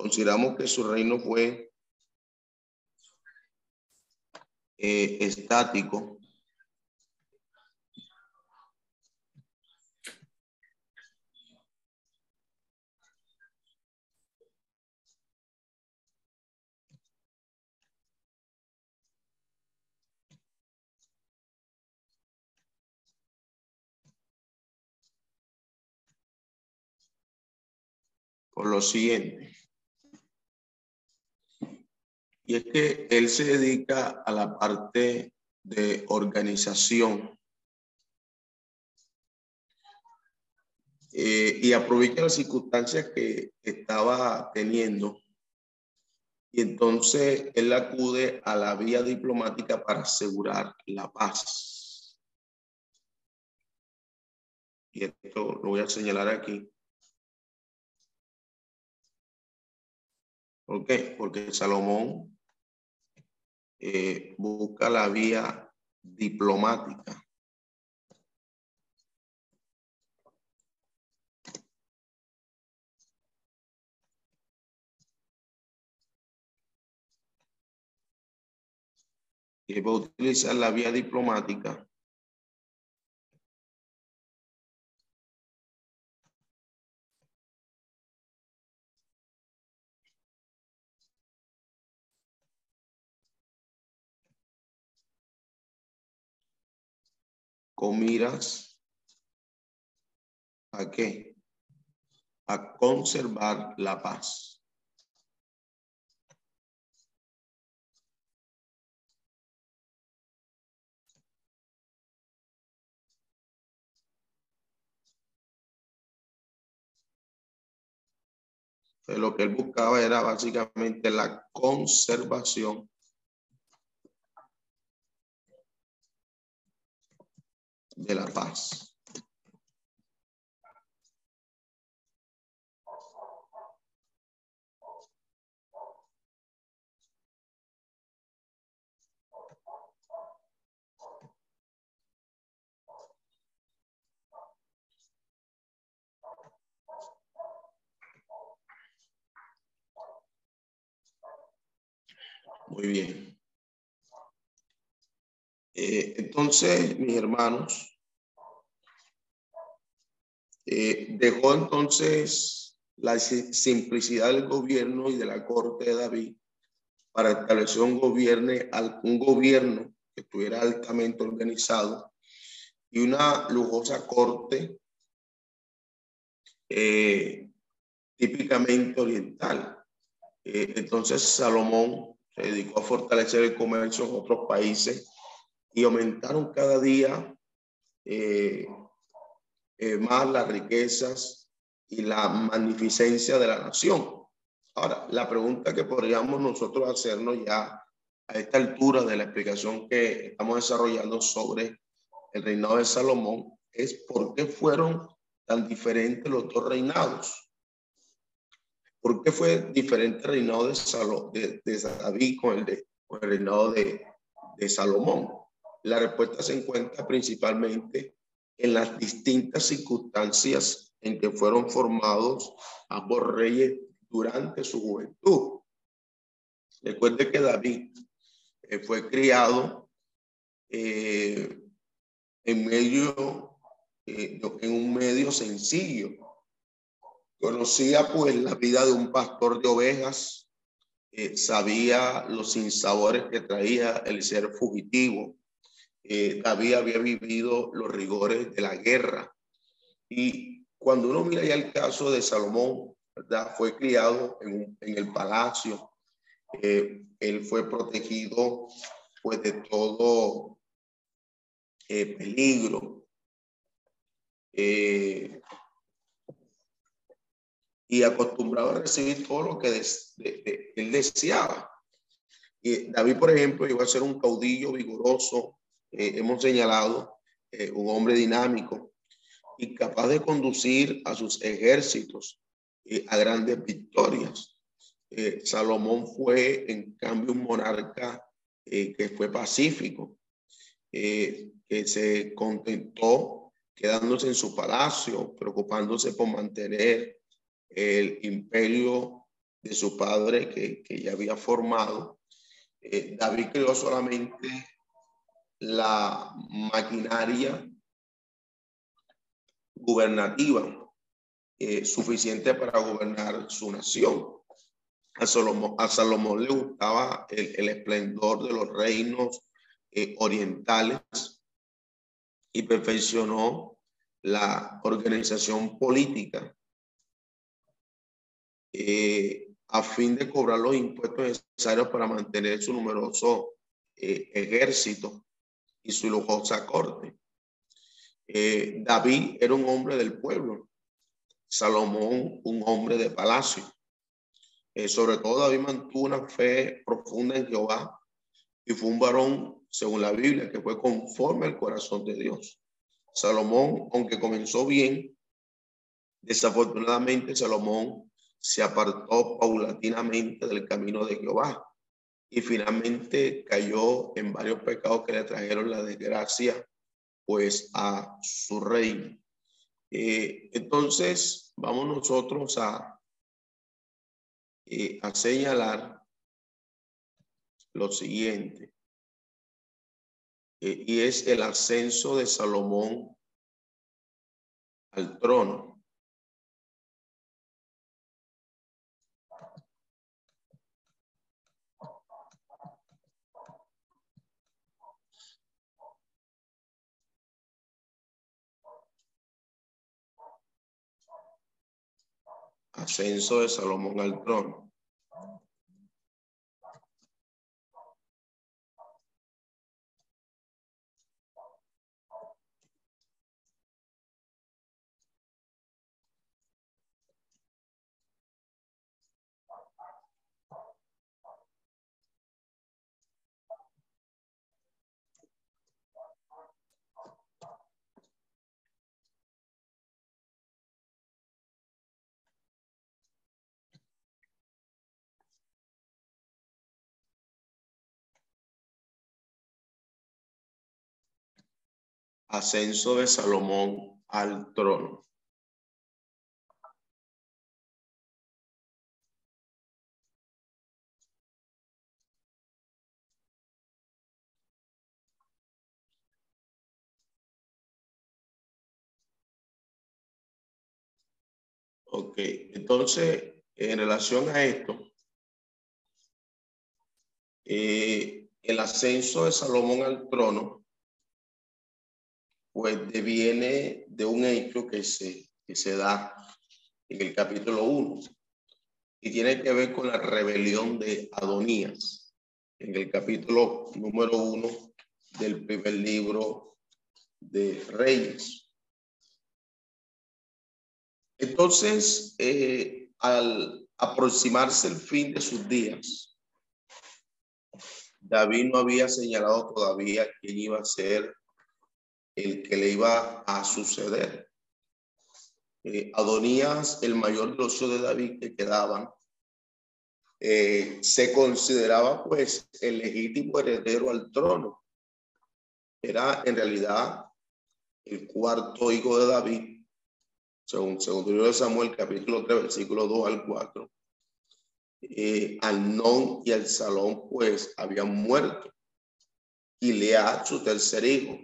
consideramos que su reino fue eh, estático. Por lo siguiente. Y es que él se dedica a la parte de organización eh, y aprovecha las circunstancias que estaba teniendo. Y entonces él acude a la vía diplomática para asegurar la paz. Y esto lo voy a señalar aquí. ¿Por qué? Porque Salomón eh, busca la vía diplomática. Y va a utilizar la vía diplomática con miras a qué? A conservar la paz. lo que él buscaba era básicamente la conservación de la paz. Muy bien. Eh, entonces, mis hermanos, eh, dejó entonces la simplicidad del gobierno y de la corte de David para establecer un gobierno, un gobierno que estuviera altamente organizado y una lujosa corte eh, típicamente oriental. Entonces Salomón se dedicó a fortalecer el comercio en otros países y aumentaron cada día eh, más las riquezas y la magnificencia de la nación. Ahora, la pregunta que podríamos nosotros hacernos ya a esta altura de la explicación que estamos desarrollando sobre el reinado de Salomón es por qué fueron tan diferentes los dos reinados. ¿Por qué fue diferente el reinado de, David con el, reinado de Salomón? La respuesta se encuentra principalmente en las distintas circunstancias en que fueron formados ambos reyes durante su juventud. Recuerde que David eh, fue criado eh, en medio, eh, en un medio sencillo. Conocía pues la vida de un pastor de ovejas, sabía los sinsabores que traía el ser fugitivo, eh, David había vivido los rigores de la guerra. Y cuando uno mira ya el caso de Salomón, ¿verdad? Fue criado en, el palacio. Eh, él fue protegido pues de todo eh, peligro. y acostumbrado a recibir todo lo que él deseaba. David, por ejemplo, iba a ser un caudillo vigoroso, eh, hemos señalado, eh, un hombre dinámico y capaz de conducir a sus ejércitos eh, a grandes victorias. Salomón fue, en cambio, un monarca que fue pacífico, que se contentó quedándose en su palacio, preocupándose por mantener el imperio de su padre que, que ya había formado. Eh, David creó solamente la maquinaria gubernativa eh, suficiente para gobernar su nación. A Salomón, a Salomón le gustaba el, esplendor de los reinos eh, orientales y perfeccionó la organización política eh, a fin de cobrar los impuestos necesarios para mantener su numeroso ejército y su lujosa corte. Eh, David era un hombre del pueblo, Salomón un hombre de palacio. sobre todo David mantuvo una fe profunda en Jehová y fue un varón, según la Biblia, que fue conforme al corazón de Dios. Salomón, aunque comenzó bien, desafortunadamente Salomón se apartó paulatinamente del camino de Jehová y finalmente cayó en varios pecados que le trajeron la desgracia pues a su reino. Eh, entonces vamos nosotros a, eh, a señalar lo siguiente eh, y es el ascenso de Salomón al trono. Ascenso de Salomón al trono. Ascenso de Salomón al trono. Ok, entonces, en relación a esto, eh, el ascenso de Salomón al trono pues deviene de un hecho que se, que se da en el capítulo 1 y tiene que ver con la rebelión de Adonías en el capítulo número 1 del primer libro de Reyes. Entonces, eh, al aproximarse el fin de sus días, David no había señalado todavía quién iba a ser el que le iba a suceder. Eh, Adonías, el mayor de de David que quedaban, eh, se consideraba pues el legítimo heredero al trono. Era en realidad el cuarto hijo de David, según, según el libro de Samuel, capítulo 3, versículo 2 al 4. Eh, non y al Salón pues habían muerto. Y Lea, su tercer hijo,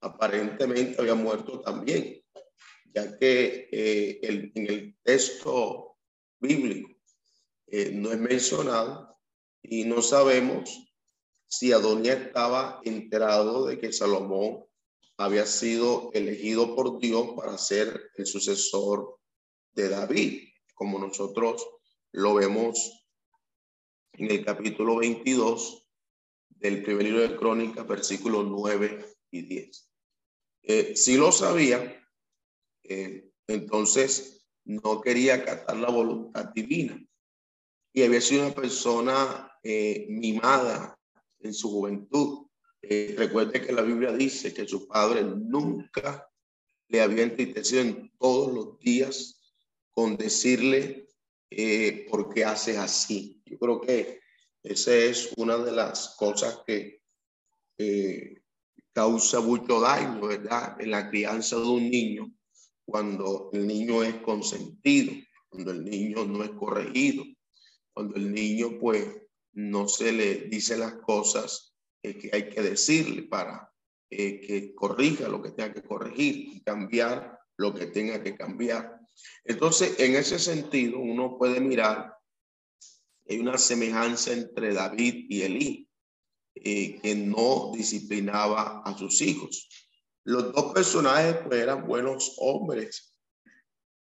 aparentemente había muerto también, ya que eh, el, en el texto bíblico eh, no es mencionado y no sabemos si Adonia estaba enterado de que Salomón había sido elegido por Dios para ser el sucesor de David, como nosotros lo vemos en el capítulo 22 del primer libro de Crónicas, versículos 9 y 10. Eh, si lo sabía, eh, entonces no quería acatar la voluntad divina y había sido una persona eh, mimada en su juventud. Eh, recuerde que la Biblia dice que su padre nunca le había entristecido en todos los días con decirle por qué haces así. Yo creo que esa es una de las cosas que causa mucho daño, ¿verdad? En la crianza de un niño, cuando el niño es consentido, cuando el niño no es corregido, cuando el niño pues no se le dice las cosas que hay que decirle para eh, que corrija lo que tenga que corregir y cambiar lo que tenga que cambiar. Entonces, en ese sentido, uno puede mirar, hay una semejanza entre David y Elí. Eh, que no disciplinaba a sus hijos. Los dos personajes pues, eran buenos hombres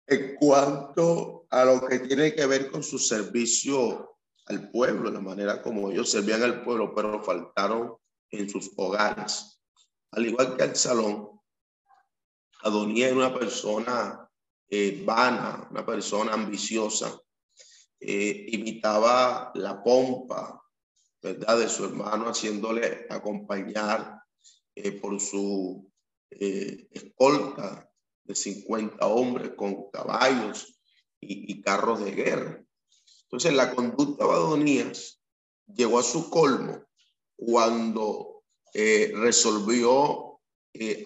en cuanto a lo que tiene que ver con su servicio al pueblo, la manera como ellos servían al pueblo, pero faltaron en sus hogares. Al igual que el salón, Adonía era una persona eh, vana, una persona ambiciosa, eh, imitaba la pompa, ¿verdad? De su hermano, haciéndole acompañar eh, por su eh, escolta de 50 hombres con caballos y, carros de guerra. Entonces, la conducta de Adonías llegó a su colmo cuando eh, resolvió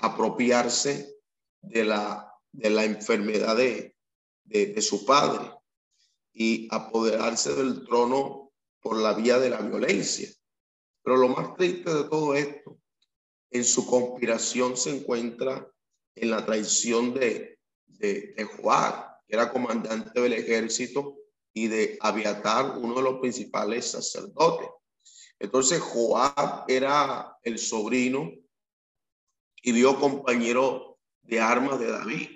apropiarse de la, de la enfermedad de, de su padre y apoderarse del trono por la vía de la violencia. Pero lo más triste de todo esto, en su conspiración se encuentra en la traición de, de, Joab, que era comandante del ejército, y de Abiatar, uno de los principales sacerdotes. Entonces Joab era el sobrino y vio compañero de armas de David,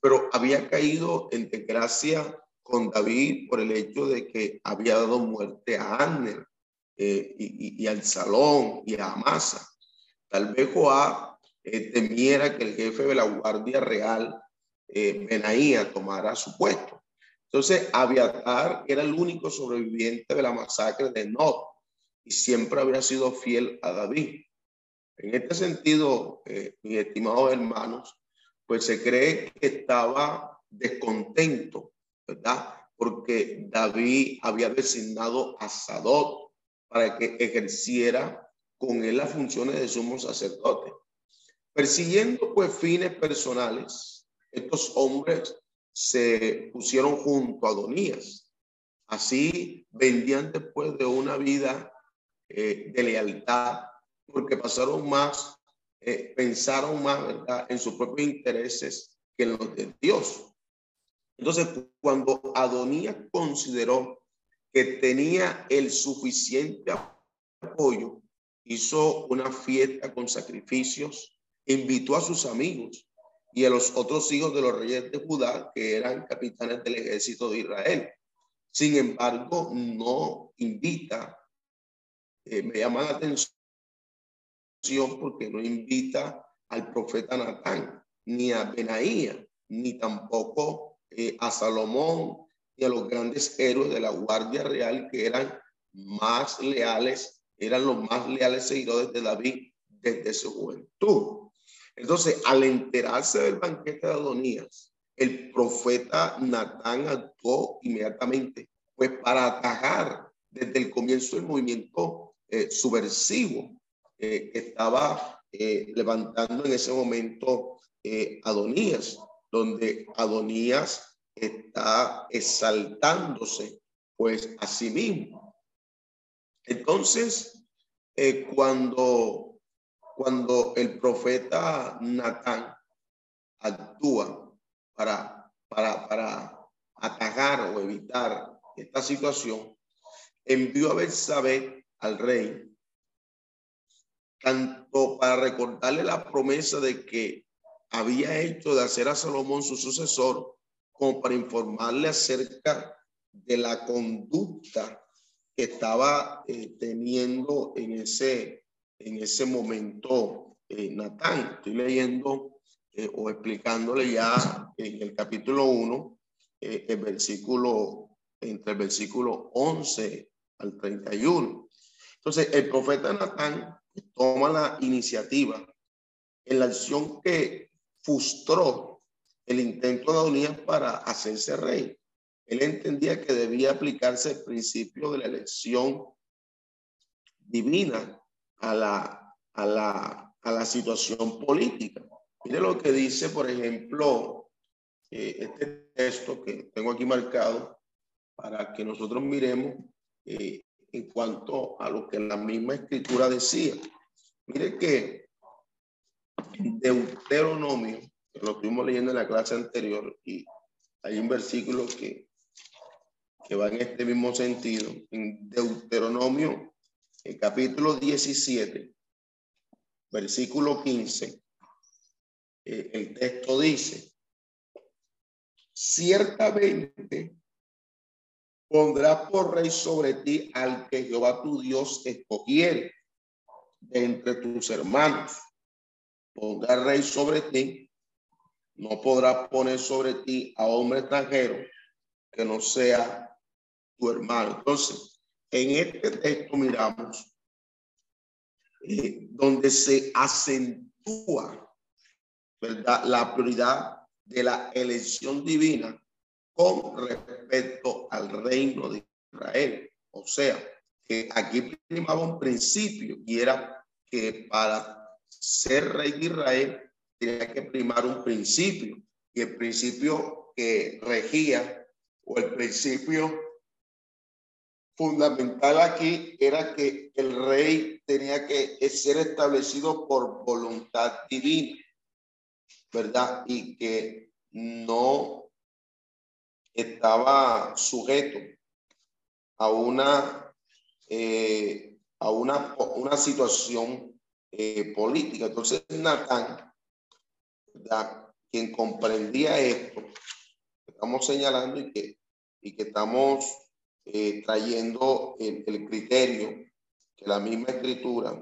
pero había caído en desgracia con David por el hecho de que había dado muerte a Anner eh, y, al Salón y a Amasa. Tal vez Joab eh, temiera que el jefe de la Guardia Real, eh, Benaía, tomara su puesto. Entonces, Abiatar era el único sobreviviente de la masacre de Nod y siempre había sido fiel a David. En este sentido, mis estimados hermanos, pues se cree que estaba descontento Porque David había designado a Sadot para que ejerciera con él las funciones de sumo sacerdote. Persiguiendo pues fines personales, estos hombres se pusieron junto a Adonías. Así vendían después de una vida eh, de lealtad, porque pasaron más, eh, pensaron más ¿verdad? en sus propios intereses que en los de Dios. Entonces, cuando Adonías consideró que tenía el suficiente apoyo, hizo una fiesta con sacrificios, invitó a sus amigos y a los otros hijos de los reyes de Judá, que eran capitanes del ejército de Israel. Sin embargo, no invita, eh, me llama la atención porque no invita al profeta Natán, ni a Benaía, ni tampoco eh, a Salomón y a los grandes héroes de la Guardia Real que eran más leales, eran los más leales seguidores de David desde su juventud. Entonces, al enterarse del banquete de Adonías, el profeta Natán actuó inmediatamente, pues para atajar desde el comienzo del movimiento eh, subversivo eh, que estaba levantando en ese momento Adonías donde Adonías está exaltándose pues a sí mismo. Entonces, eh, cuando, cuando el profeta Natán actúa para, para, para atajar o evitar esta situación, envió a Belsabé al rey, tanto para recordarle la promesa de que había hecho de hacer a Salomón su sucesor como para informarle acerca de la conducta que estaba eh, teniendo en ese, en ese momento eh, Natán. Estoy leyendo eh, o explicándole ya en el capítulo 1 eh, el versículo, entre el versículo 11 al 31. Entonces, el profeta Natán toma la iniciativa en la acción que frustró el intento de Adonías para hacerse rey. Él entendía que debía aplicarse el principio de la elección divina a la, a la, a la situación política. Mire lo que dice, por ejemplo, eh, este texto que tengo aquí marcado para que nosotros miremos eh, en cuanto a lo que la misma escritura decía. Mire que Deuteronomio, que lo estuvimos leyendo en la clase anterior, y hay un versículo que, que va en este mismo sentido, en Deuteronomio, el capítulo 17, versículo 15, eh, el texto dice, ciertamente pondrá por rey sobre ti al que Jehová tu Dios escogiere de entre tus hermanos. Pondrá rey sobre ti. No podrá poner sobre ti a hombre extranjero que no sea tu hermano. Entonces, en este texto miramos eh, donde se acentúa ¿verdad? la prioridad de la elección divina con respecto al reino de Israel. O sea, que aquí primaba un principio y era que para ser rey de Israel tenía que primar un principio y el principio que regía o el principio fundamental aquí era que el rey tenía que ser establecido por voluntad divina, ¿verdad? Y que no estaba sujeto a una, eh, a una, una situación eh, política. Entonces, Natán, quien comprendía esto, estamos señalando y que, y que estamos eh, trayendo el, el, criterio que la misma escritura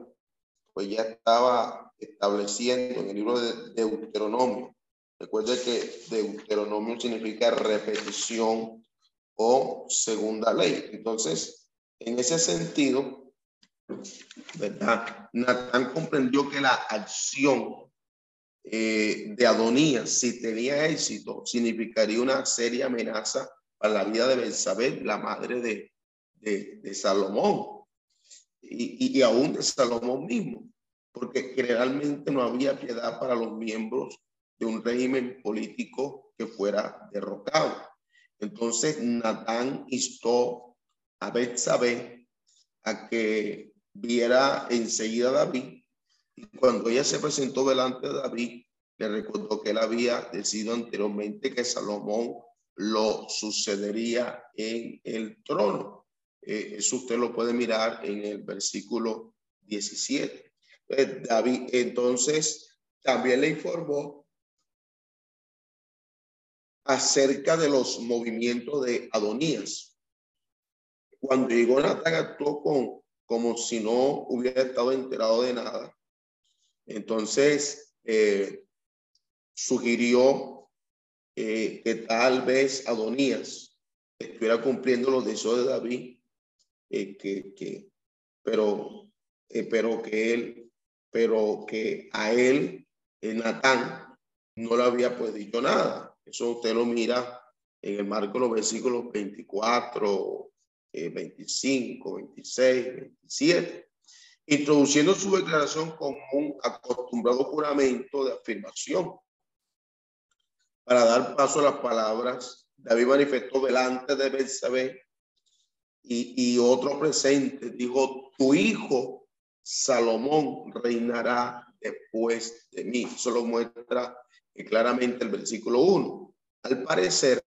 pues ya estaba estableciendo en el libro de Deuteronomio. Recuerde que Deuteronomio significa repetición o segunda ley. Entonces, en ese sentido, ¿verdad? Comprendió que la acción eh, de Adonías, si tenía éxito, significaría una seria amenaza para la vida de Belsabé, la madre de, Salomón, y, y, aún de Salomón mismo, porque generalmente no había piedad para los miembros de un régimen político que fuera derrocado. Entonces Natán instó a Betsabé a que viera enseguida a David y cuando ella se presentó delante de David, le recordó que él había decidido anteriormente que Salomón lo sucedería en el trono. Eh, eso usted lo puede mirar en el versículo 17. Eh, David entonces también le informó acerca de los movimientos de Adonías. Cuando llegó Natán actuó con, como si no hubiera estado enterado de nada. Entonces, eh, sugirió eh, que tal vez Adonías estuviera cumpliendo los deseos de David, eh, que, que, pero, pero que él, pero que a él, Natán, no le había pues dicho nada. Eso usted lo mira en el marco de los versículos 24, 25, 26, 27, introduciendo su declaración como un acostumbrado juramento de afirmación para dar paso a las palabras, David manifestó delante de Betsabé y, y otro presente, dijo, tu hijo Salomón reinará después de mí. Eso lo muestra claramente el versículo 1. Al parecer,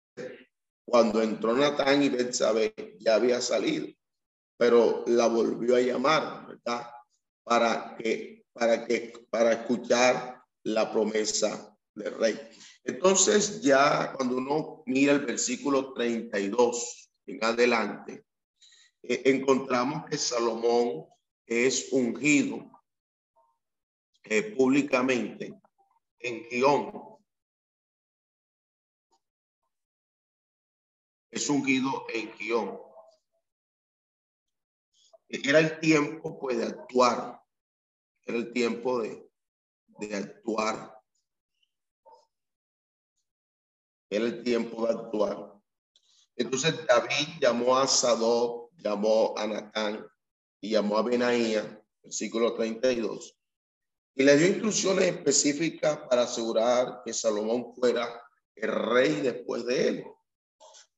cuando entró Natán y Betsabé, ya había salido, pero la volvió a llamar, ¿verdad? Para que, para que, para escuchar la promesa del rey. Entonces ya cuando uno mira el versículo 32 en adelante, eh, encontramos que Salomón es ungido eh, públicamente en Gión. Es ungido en guion. Era el tiempo pues de actuar, era el tiempo de, de actuar. Era el tiempo de actuar. Entonces David llamó a Sadoc, llamó a Natán y llamó a Benaía, versículo 32, y le dio instrucciones específicas para asegurar que Salomón fuera el rey después de él.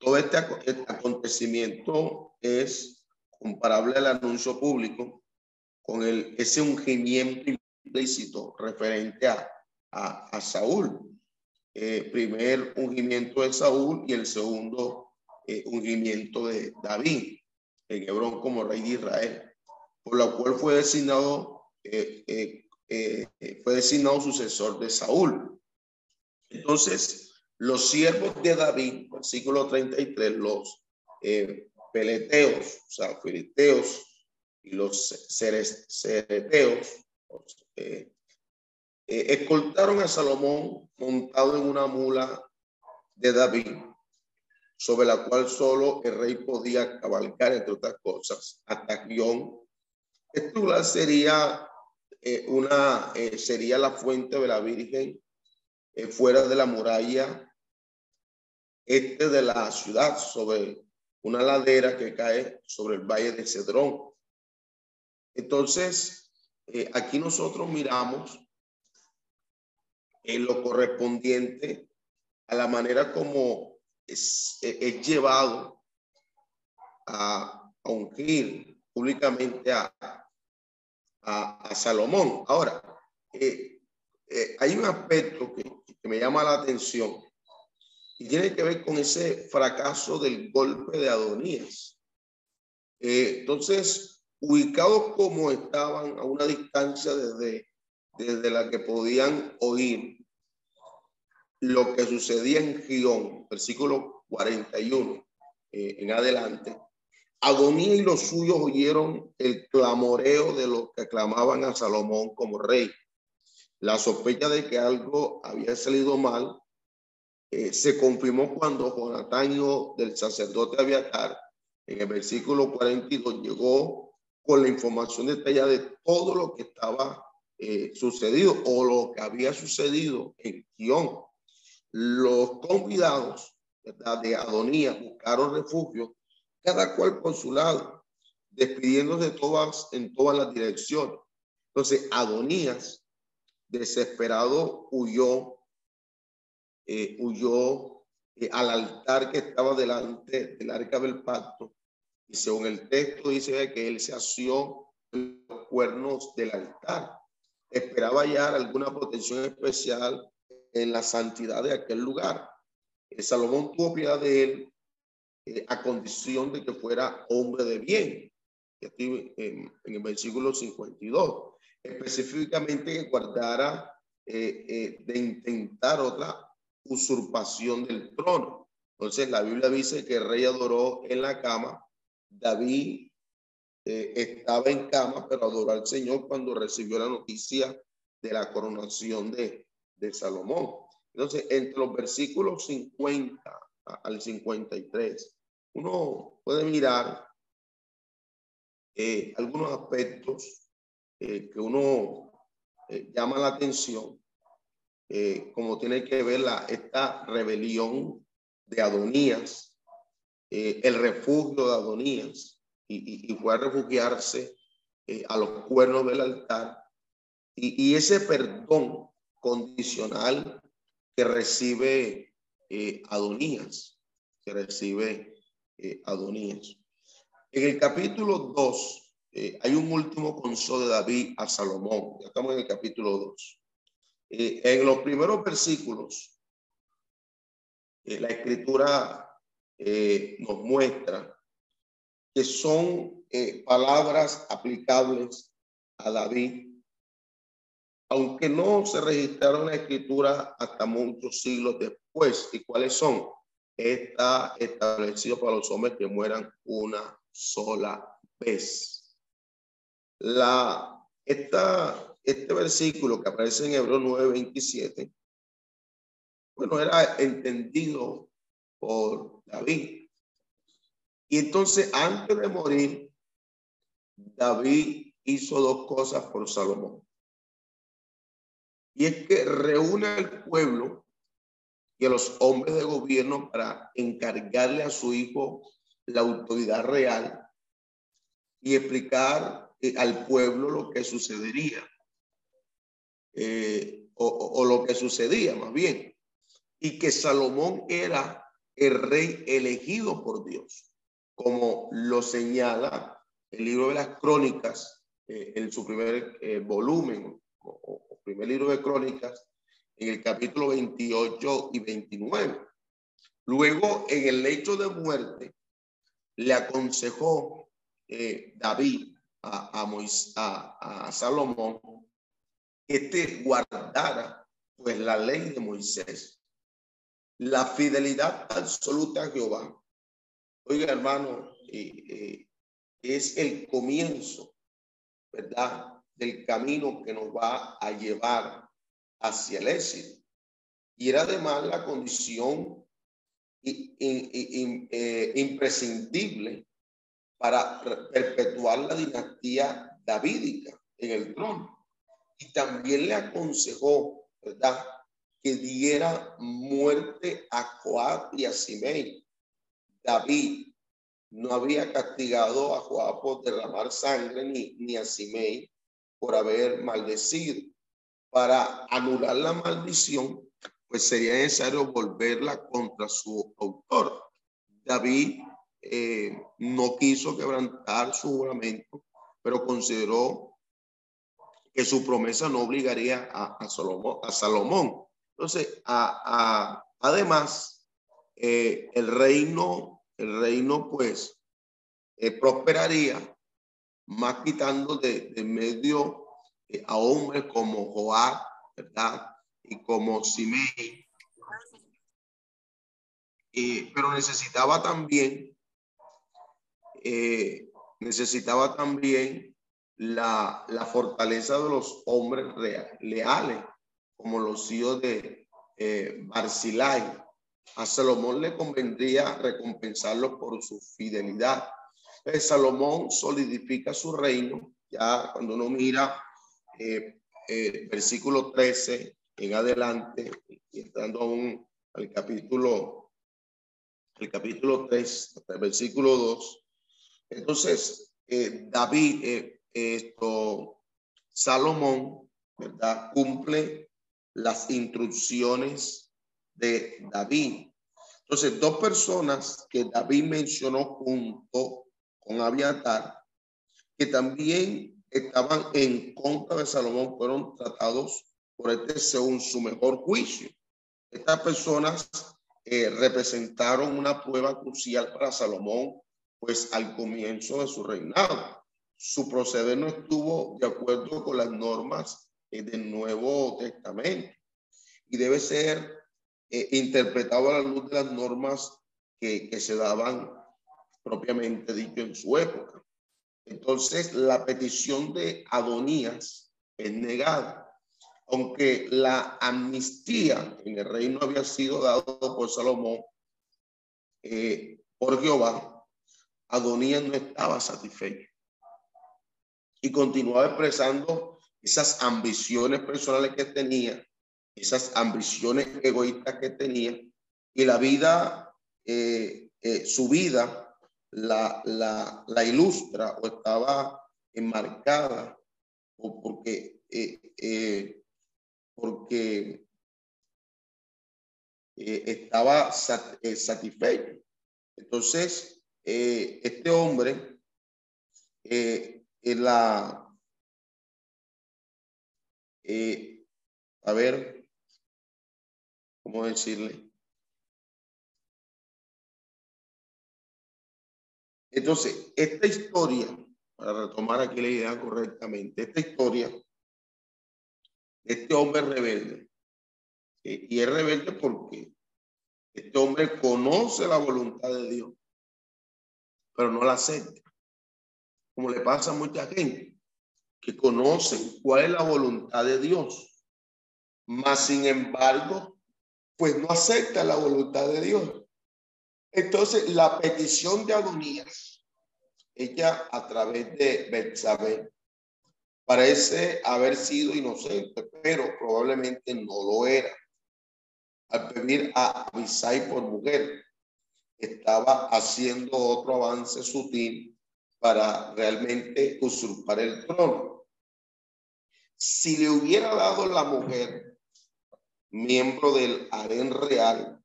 Todo este, este acontecimiento es comparable al anuncio público con el, ese ungimiento implícito referente a, a, Saúl. Eh, primer ungimiento de Saúl y el segundo eh, ungimiento de David en Hebrón como rey de Israel, por lo cual fue designado, eh, eh, fue designado sucesor de Saúl. Entonces, los siervos de David, versículo 33, los eh, peleteos, o sea, filisteos y los cereteos, eh, eh, escoltaron a Salomón montado en una mula de David, sobre la cual solo el rey podía cabalgar, entre otras cosas, hasta Guión. Lugar sería una, sería la fuente de la Virgen fuera de la muralla este de la ciudad sobre una ladera que cae sobre el valle de Cedrón. Entonces, eh, aquí nosotros miramos en lo correspondiente a la manera como es, llevado a, ungir públicamente a, a, Salomón. Ahora, eh, eh, hay un aspecto que me llama la atención y tiene que ver con ese fracaso del golpe de Adonías. Eh, entonces, ubicados como estaban a una distancia desde, desde la que podían oír lo que sucedía en Gión, versículo 41 eh, en adelante, Adonías y los suyos oyeron el clamoreo de los que clamaban a Salomón como rey. La sospecha de que algo había salido mal eh, se confirmó cuando Jonatán del sacerdote Abiatar, en el versículo 42, llegó con la información detallada de todo lo que estaba eh, sucedido o lo que había sucedido en Gion. Los convidados de Adonías buscaron refugio, cada cual por su lado, despidiéndose de todas en todas las direcciones. Entonces, Adonías, desesperado, huyó eh, huyó eh, al altar que estaba delante del arca del pacto. Y según el texto dice que él se asió los cuernos del altar. Esperaba hallar alguna protección especial en la santidad de aquel lugar. El Salomón tuvo piedad de él eh, a condición de que fuera hombre de bien. Aquí en, en el versículo 52. Específicamente que guardara de intentar otra usurpación del trono. Entonces la Biblia dice que el rey adoró en la cama. David eh, estaba en cama, pero adoró al Señor cuando recibió la noticia de la coronación de, de Salomón. Entonces, entre los versículos 50 al 53, uno puede mirar eh, algunos aspectos eh, que uno llama la atención eh, como tiene que ver la, esta rebelión de Adonías, eh, el refugio de Adonías, y, y, fue a refugiarse eh, a los cuernos del altar, y, y, ese perdón condicional que recibe Adonías, que recibe Adonías. En el capítulo 2 hay un último consejo de David a Salomón, estamos en el capítulo 2. Eh, en los primeros versículos, eh, la escritura eh, nos muestra que son palabras aplicables a David, aunque no se registraron la escritura hasta muchos siglos después. ¿Y cuáles son? Está establecido para los hombres que mueran una sola vez. La, esta este versículo que aparece en Hebreo 9:27, bueno, era entendido por David. Y entonces, antes de morir, David hizo dos cosas por Salomón. Y es que reúne al pueblo y a los hombres de gobierno para encargarle a su hijo la autoridad real y explicar eh, al pueblo lo que sucedería. Eh, o, lo que sucedía más bien, y que Salomón era el rey elegido por Dios, como lo señala el libro de las crónicas eh, en su primer eh, volumen o, primer libro de crónicas en el capítulo 28 y 29. Luego, en el lecho de muerte, le aconsejó David a, a, a Salomón este guardara pues la ley de Moisés, la fidelidad absoluta a Jehová. Oiga, hermano, eh, es el comienzo, ¿verdad? Del camino que nos va a llevar hacia el éxito. Y era además la condición eh, imprescindible para perpetuar la dinastía davídica en el trono y también le aconsejó, ¿verdad? Que diera muerte a Joab y a Simei. David no había castigado a Joab por derramar sangre ni, ni a Simei por haber maldecido. Para anular la maldición, pues sería necesario volverla contra su autor. David eh, no quiso quebrantar su juramento, pero consideró que su promesa no obligaría a, Salomón, a Salomón. Entonces, a, además, eh, el reino, el reino pues eh, prosperaría más quitando de, medio eh, a hombres como Joab, ¿verdad? Y como Simei. pero necesitaba también, necesitaba también la, la fortaleza de los hombres leales, como los hijos de eh. A Salomón le convendría recompensarlo por su fidelidad. Salomón solidifica su reino, ya cuando uno mira eh, eh, versículo 13 en adelante, y entrando aún al capítulo, el capítulo 3, el versículo 2. Entonces, eh, David, esto, Salomón, ¿verdad? Cumple las instrucciones de David. Entonces, dos personas que David mencionó junto con Abiatar, que también estaban en contra de Salomón, fueron tratados por este según su mejor juicio. Estas personas eh, representaron una prueba crucial para Salomón, pues al comienzo de su reinado su proceder no estuvo de acuerdo con las normas eh, del Nuevo Testamento y debe ser eh, interpretado a la luz de las normas que, se daban propiamente dicho en su época. Entonces, la petición de Adonías es negada. Aunque la amnistía en el reino había sido dado por Salomón, eh, por Jehová, Adonías no estaba satisfecho y continuaba expresando esas ambiciones personales que tenía, esas ambiciones egoístas que tenía, y la vida, eh, eh, su vida, la, la, ilustra o estaba enmarcada o porque, eh, porque estaba satisfecho. Entonces, este hombre la, eh, a ver, ¿cómo decirle? Entonces, esta historia, para retomar aquí la idea correctamente, esta historia de este hombre rebelde, y es rebelde porque este hombre conoce la voluntad de Dios, pero no la acepta como le pasa a mucha gente, que conocen cuál es la voluntad de Dios, mas sin embargo, pues no acepta la voluntad de Dios. Entonces, la petición de Adonías, ella a través de Betsabé, parece haber sido inocente, pero probablemente no lo era. Al pedir a Abisai por mujer, estaba haciendo otro avance sutil para realmente usurpar el trono. Si le hubiera dado la mujer, miembro del harén real,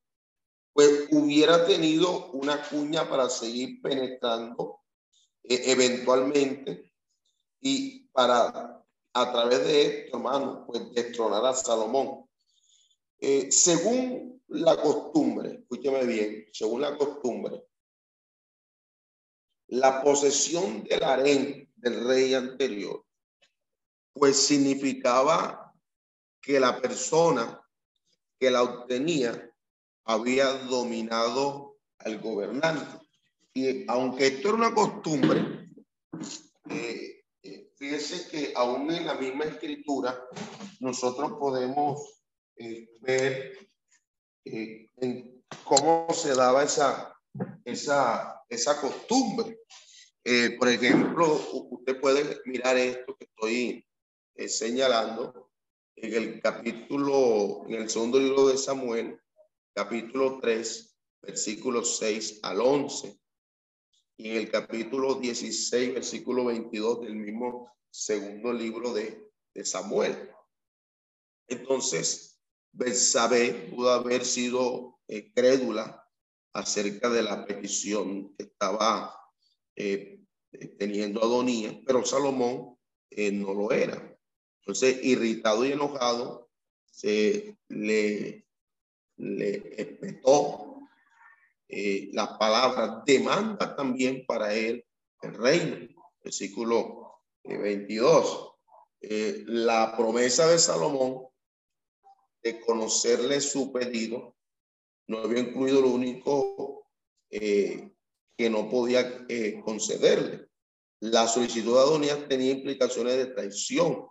pues hubiera tenido una cuña para seguir penetrando eh, eventualmente y para a través de esto, hermano, pues destronar a Salomón. Eh, según la costumbre, escúcheme bien, según la costumbre, la posesión del harén del rey anterior, pues significaba que la persona que la obtenía había dominado al gobernante. Y aunque esto era una costumbre, eh, eh, fíjese que aún en la misma escritura nosotros podemos eh, ver en cómo se daba esa, esa, esa costumbre. por ejemplo, usted puede mirar esto que estoy señalando en el capítulo, en el segundo libro de Samuel, capítulo 3, versículos 6 al 11. Y en el capítulo 16, versículo 22 del mismo segundo libro de, de Samuel. Entonces, Betsabé pudo haber sido eh, crédula acerca de la petición que estaba eh, teniendo Adonía, pero Salomón eh, no lo era. Entonces, irritado y enojado, se le le espetó eh, las demanda también para él el reino. Versículo 22. Eh, la promesa de Salomón de conocerle su pedido no había incluido lo único eh, que no podía concederle. La solicitud de Adonías tenía implicaciones de traición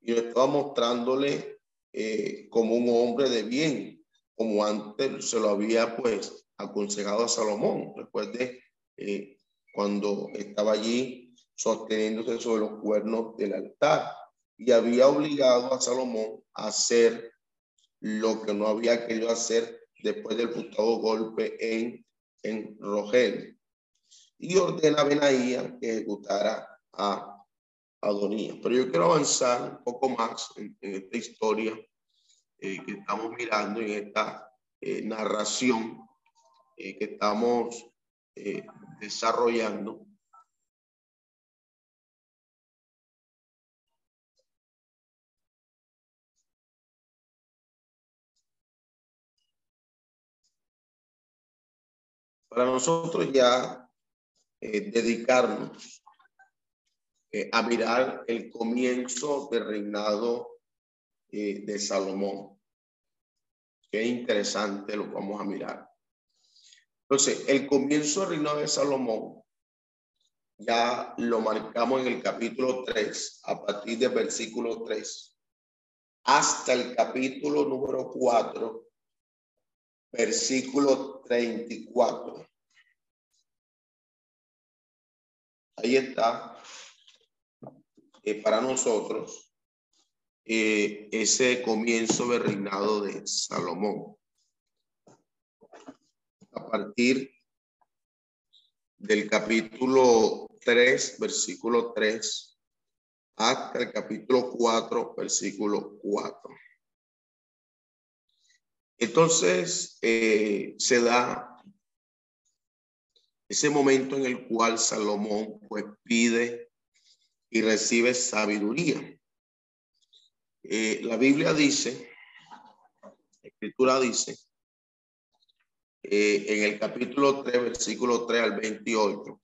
y estaba mostrándole como un hombre de bien, como antes se lo había pues aconsejado a Salomón. Recuerde eh, cuando estaba allí sosteniéndose sobre los cuernos del altar y había obligado a Salomón a hacer lo que no había querido hacer después del putado golpe en, en Rogel. Y ordena a Benaía que ejecutara a Adonías. Pero yo quiero avanzar un poco más en esta historia eh, que estamos mirando en esta eh, narración eh, que estamos desarrollando. Para nosotros ya dedicarnos a mirar el comienzo del reinado de Salomón. Qué interesante, lo vamos a mirar. Entonces, el comienzo del reino de Salomón ya lo marcamos en el capítulo 3, a partir del versículo 3, hasta el capítulo número 4, versículo 34. Ahí está eh, para nosotros eh, ese comienzo del reinado de Salomón. A partir del capítulo 3, versículo 3, hasta el capítulo 4, versículo 4. Entonces eh, se da ese momento en el cual Salomón pues pide y recibe sabiduría. Eh, la Biblia dice, la escritura dice, eh, en el capítulo 3, versículo 3 al 28,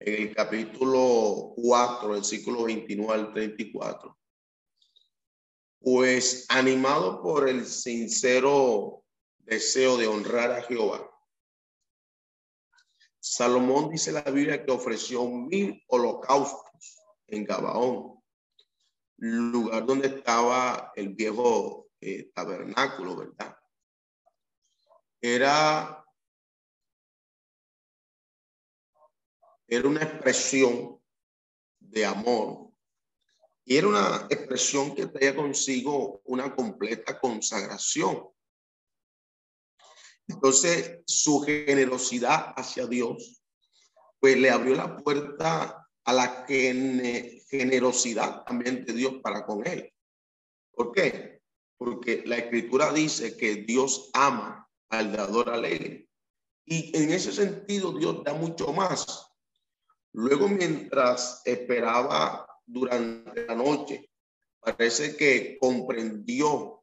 en el capítulo 4, versículo 29 al 34, pues animado por el sincero deseo de honrar a Jehová, Salomón dice la Biblia que ofreció mil holocaustos en Gabaón, lugar donde estaba el viejo eh, tabernáculo, ¿verdad? Era, era una expresión de amor y era una expresión que traía consigo una completa consagración. Entonces, su generosidad hacia Dios, pues le abrió la puerta a la generosidad también de Dios para con él. ¿Por qué? Porque la escritura dice que Dios ama al dador alegre. Y en ese sentido Dios da mucho más. Luego, mientras esperaba durante la noche, parece que comprendió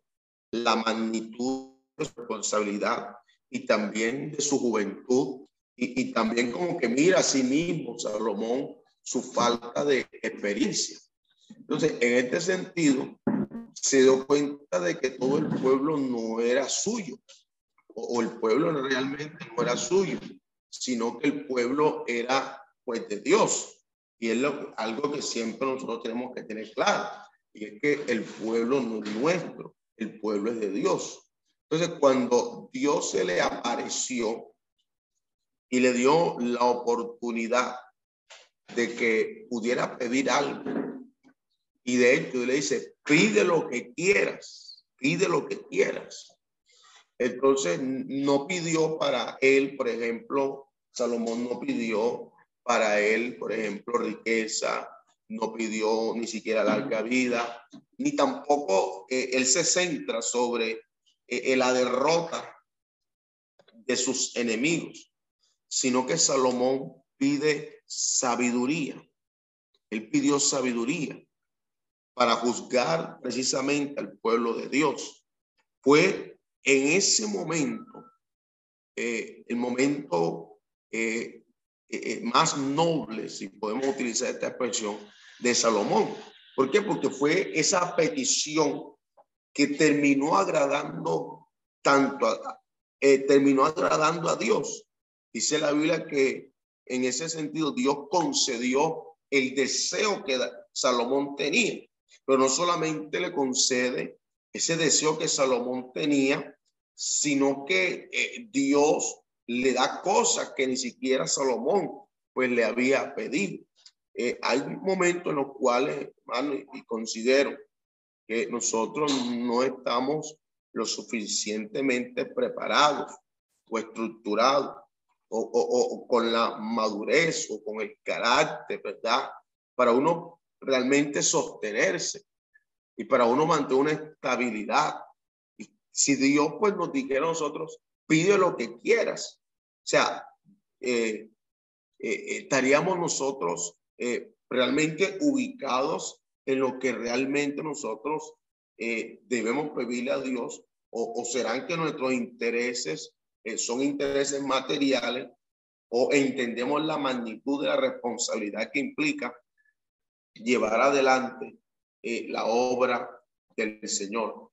la magnitud de su responsabilidad y también de su juventud y, también como que mira a sí mismo Salomón su falta de experiencia. Entonces, en este sentido, se dio cuenta de que todo el pueblo no era suyo, o, el pueblo realmente no era suyo, sino que el pueblo era pues de Dios. Y es algo que siempre nosotros tenemos que tener claro, y es que el pueblo no es nuestro, el pueblo es de Dios. Entonces, cuando Dios se le apareció y le dio la oportunidad de que pudiera pedir algo, y de hecho le dice, pide lo que quieras, pide lo que quieras. Entonces, no pidió para él, por ejemplo, Salomón no pidió para él, por ejemplo, riqueza, no pidió ni siquiera larga vida, ni tampoco eh, él se centra sobre eh, la derrota de sus enemigos, sino que Salomón pide sabiduría. Él pidió sabiduría para juzgar precisamente al pueblo de Dios. Fue en ese momento, eh, el momento eh, más noble, si podemos utilizar esta expresión, de Salomón. ¿Por qué? Porque fue esa petición que terminó agradando tanto, a, eh, terminó agradando a Dios. Dice la Biblia que en ese sentido Dios concedió el deseo que Salomón tenía, pero no solamente le concede ese deseo que Salomón tenía, sino que eh, Dios le da cosas que ni siquiera Salomón pues le había pedido. Eh, hay momentos en los cuales, hermano, y considero que nosotros no estamos lo suficientemente preparados o estructurados o, o, con la madurez o con el carácter, ¿verdad? Para uno realmente sostenerse y para uno mantener una estabilidad. Si Dios pues nos dijera a nosotros, pide lo que quieras. O sea, eh, eh, estaríamos nosotros eh, realmente ubicados en lo que realmente nosotros debemos pedirle a Dios o, serán que nuestros intereses son intereses materiales o entendemos la magnitud de la responsabilidad que implica llevar adelante la obra del Señor.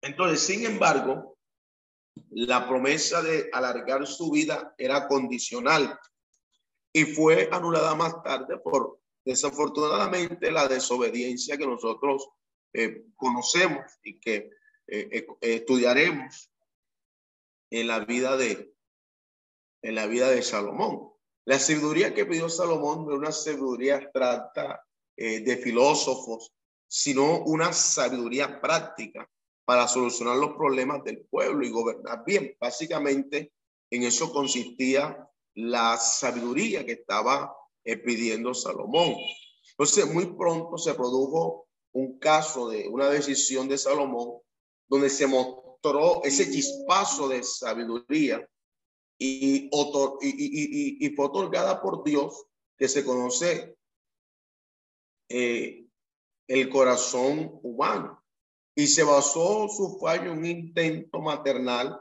Entonces, sin embargo, la promesa de alargar su vida era condicional y fue anulada más tarde por desafortunadamente la desobediencia que nosotros eh, conocemos y que eh, eh, estudiaremos en la vida de en la vida de Salomón. La sabiduría que pidió Salomón no era una sabiduría abstracta de filósofos, sino una sabiduría práctica para solucionar los problemas del pueblo y gobernar bien. Básicamente, en eso consistía la sabiduría que estaba eh, pidiendo Salomón. Entonces, muy pronto se produjo un caso de una decisión de Salomón donde se mostró ese chispazo de sabiduría y, y, fue otorgada por Dios que se conoce eh, el corazón humano y se basó su fallo en un intento maternal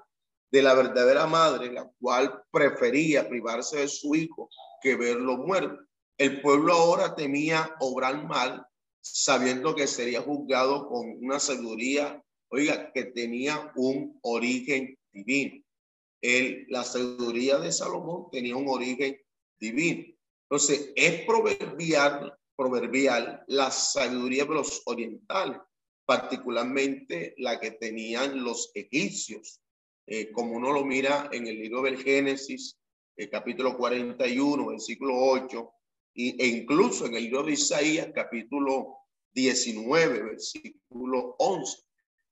de la verdadera madre, la cual prefería privarse de su hijo que verlo muerto. El pueblo ahora temía obrar mal, sabiendo que sería juzgado con una sabiduría, oiga, que tenía un origen divino. El, la sabiduría de Salomón tenía un origen divino. Entonces, es proverbial, proverbial la sabiduría de los orientales particularmente la que tenían los egipcios. Eh, como uno lo mira en el libro del Génesis, el capítulo 41, versículo 8, y, e incluso en el libro de Isaías, capítulo 19, versículo 11.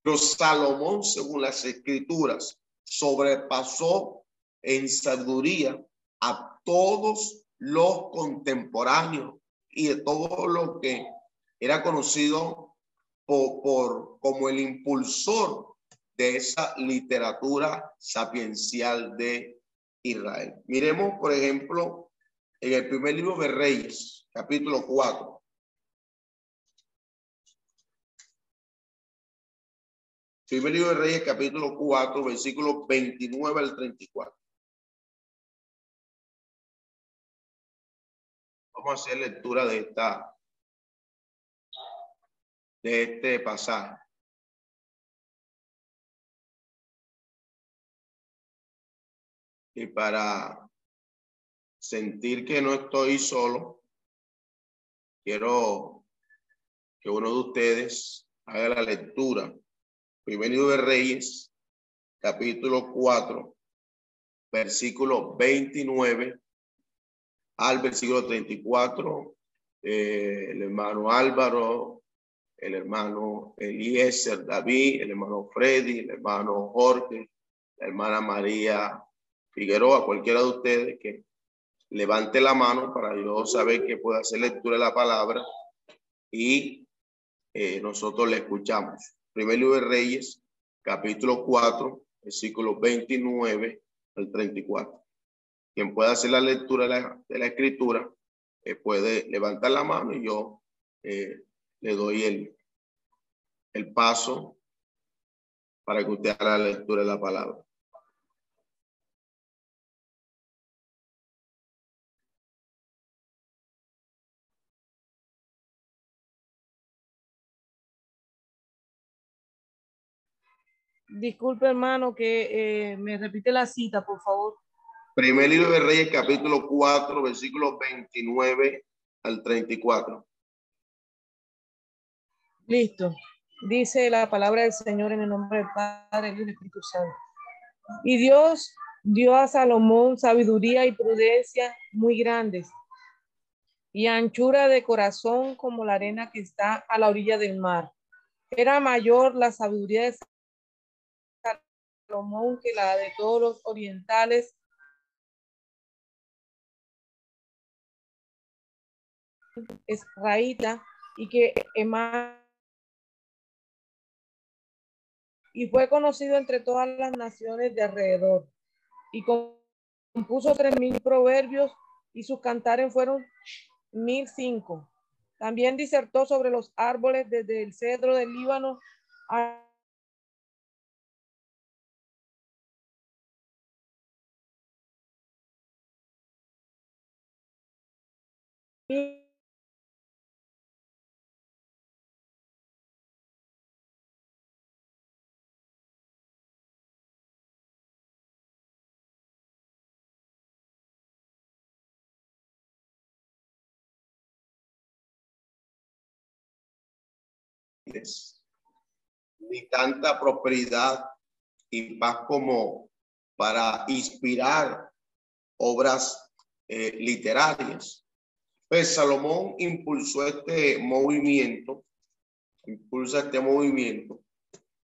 Pero Salomón, según las escrituras, sobrepasó en sabiduría a todos los contemporáneos y de todo lo que era conocido por, como el impulsor de esa literatura sapiencial de Israel. Miremos, por ejemplo, en el primer libro de Reyes, capítulo 4. Primer libro de Reyes, capítulo 4, versículo 29 al 34. Vamos a hacer lectura de esta de este pasaje. Y para sentir que no estoy solo, quiero que uno de ustedes haga la lectura Primero de Reyes, capítulo 4, versículo 29 al versículo 34. Eh, el hermano Álvaro, el hermano Eliezer David, el hermano Freddy, el hermano Jorge, la hermana María Figueroa, cualquiera de ustedes que levante la mano para yo saber que puede hacer lectura de la palabra y eh, nosotros le escuchamos. Primer libro de Reyes, capítulo 4, versículo 29 al 34. Quien pueda hacer la lectura de la, escritura eh, puede levantar la mano y yo eh, le doy el, el paso para que usted haga la lectura de la palabra. Disculpe, hermano, que eh, me repite la cita, por favor. Primer libro de Reyes, capítulo 4, versículos 29 al 34. Listo. Dice la palabra del Señor en el nombre del Padre y del Espíritu Santo. Y Dios dio a Salomón sabiduría y prudencia muy grandes y anchura de corazón como la arena que está a la orilla del mar. Era mayor la sabiduría de Salomón que la de todos los orientales. Es raíta y que y fue conocido entre todas las naciones de alrededor y compuso tres mil proverbios y sus cantares fueron mil cinco. También disertó sobre los árboles desde el cedro del Líbano a ni tanta prosperidad y paz como para inspirar obras eh, literarias. Pues Salomón impulsó este movimiento, impulsa este movimiento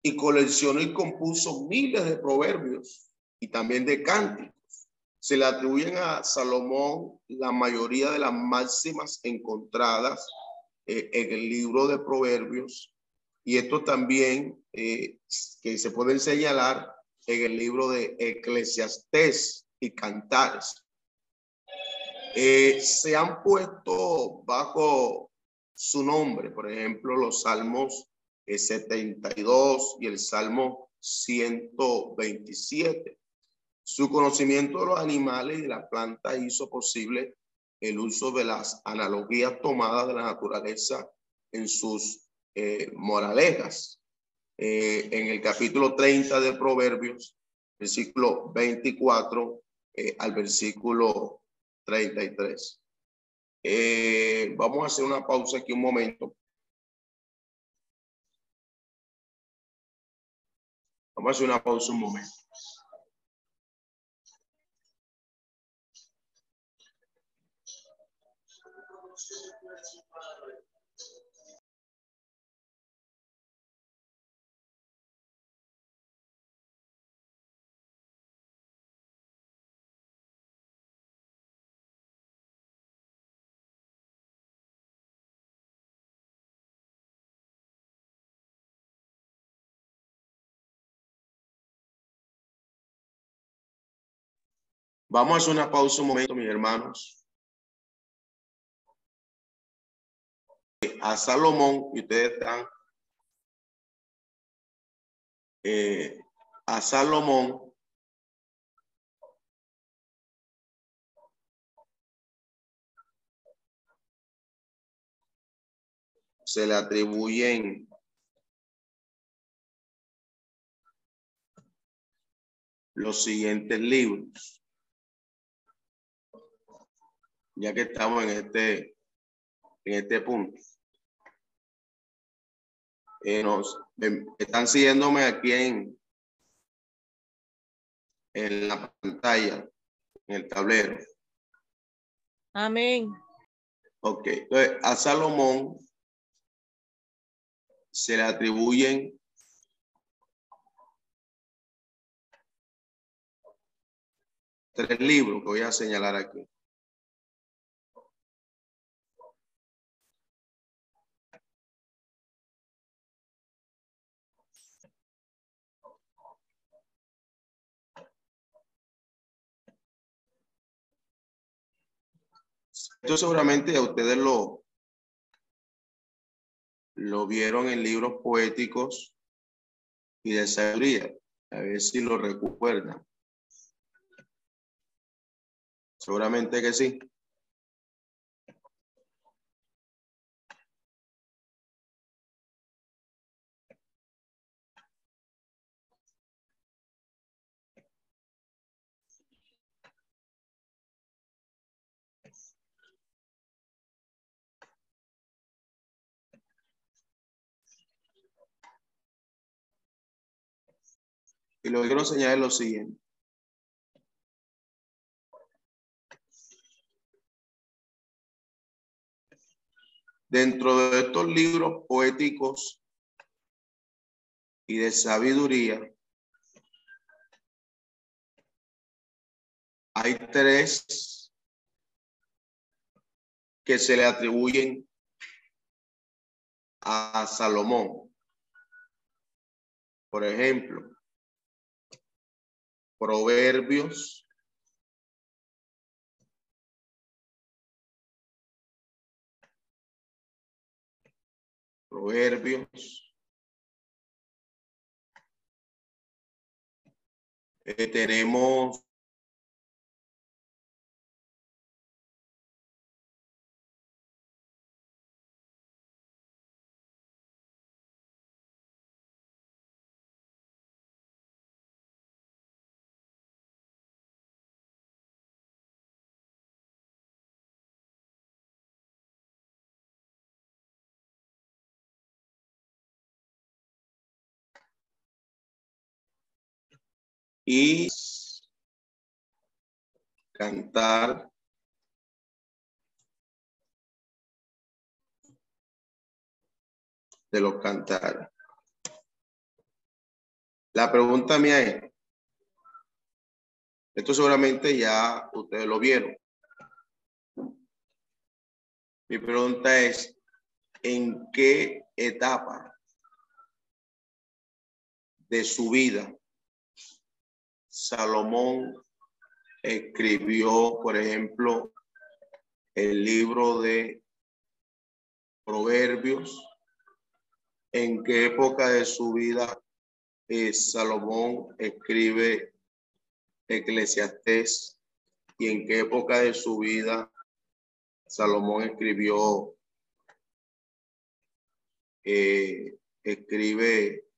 y coleccionó y compuso miles de proverbios y también de cánticos. Se le atribuyen a Salomón la mayoría de las máximas encontradas eh, en el libro de Proverbios y esto también eh, que se puede señalar en el libro de Eclesiastés y Cantares. Eh, se han puesto bajo su nombre, por ejemplo, los salmos 72 y el salmo 127. Su conocimiento de los animales y de las plantas hizo posible el uso de las analogías tomadas de la naturaleza en sus eh, moralejas. Eh, en el capítulo 30 de Proverbios, versículo 24 eh, al versículo 33. vamos a hacer una pausa aquí un momento. Vamos a hacer una pausa un momento. Vamos a hacer una pausa un momento, mis hermanos. A Salomón, y ustedes están eh, a Salomón se le atribuyen los siguientes libros ya que estamos en este, en este punto. Eh, nos, em, están siguiéndome aquí en, en la pantalla, en el tablero. Amén. Ok, entonces a Salomón se le atribuyen tres libros que voy a señalar aquí. Esto seguramente a ustedes lo, lo vieron en libros poéticos y de sabiduría. A ver si lo recuerdan. Seguramente que sí. Y lo que quiero señalar es lo siguiente. Dentro de estos libros poéticos y de sabiduría, hay tres que se le atribuyen a Salomón. Por ejemplo, Proverbios. Proverbios. Eh, tenemos y cantar de los cantares. La pregunta mía es, esto seguramente ya ustedes lo vieron. Mi pregunta es, ¿en qué etapa de su vida Salomón escribió, por ejemplo, el libro de Proverbios. ¿En qué época de su vida eh, Salomón escribe Eclesiastés? ¿Y en qué época de su vida Salomón escribió, eh, escribe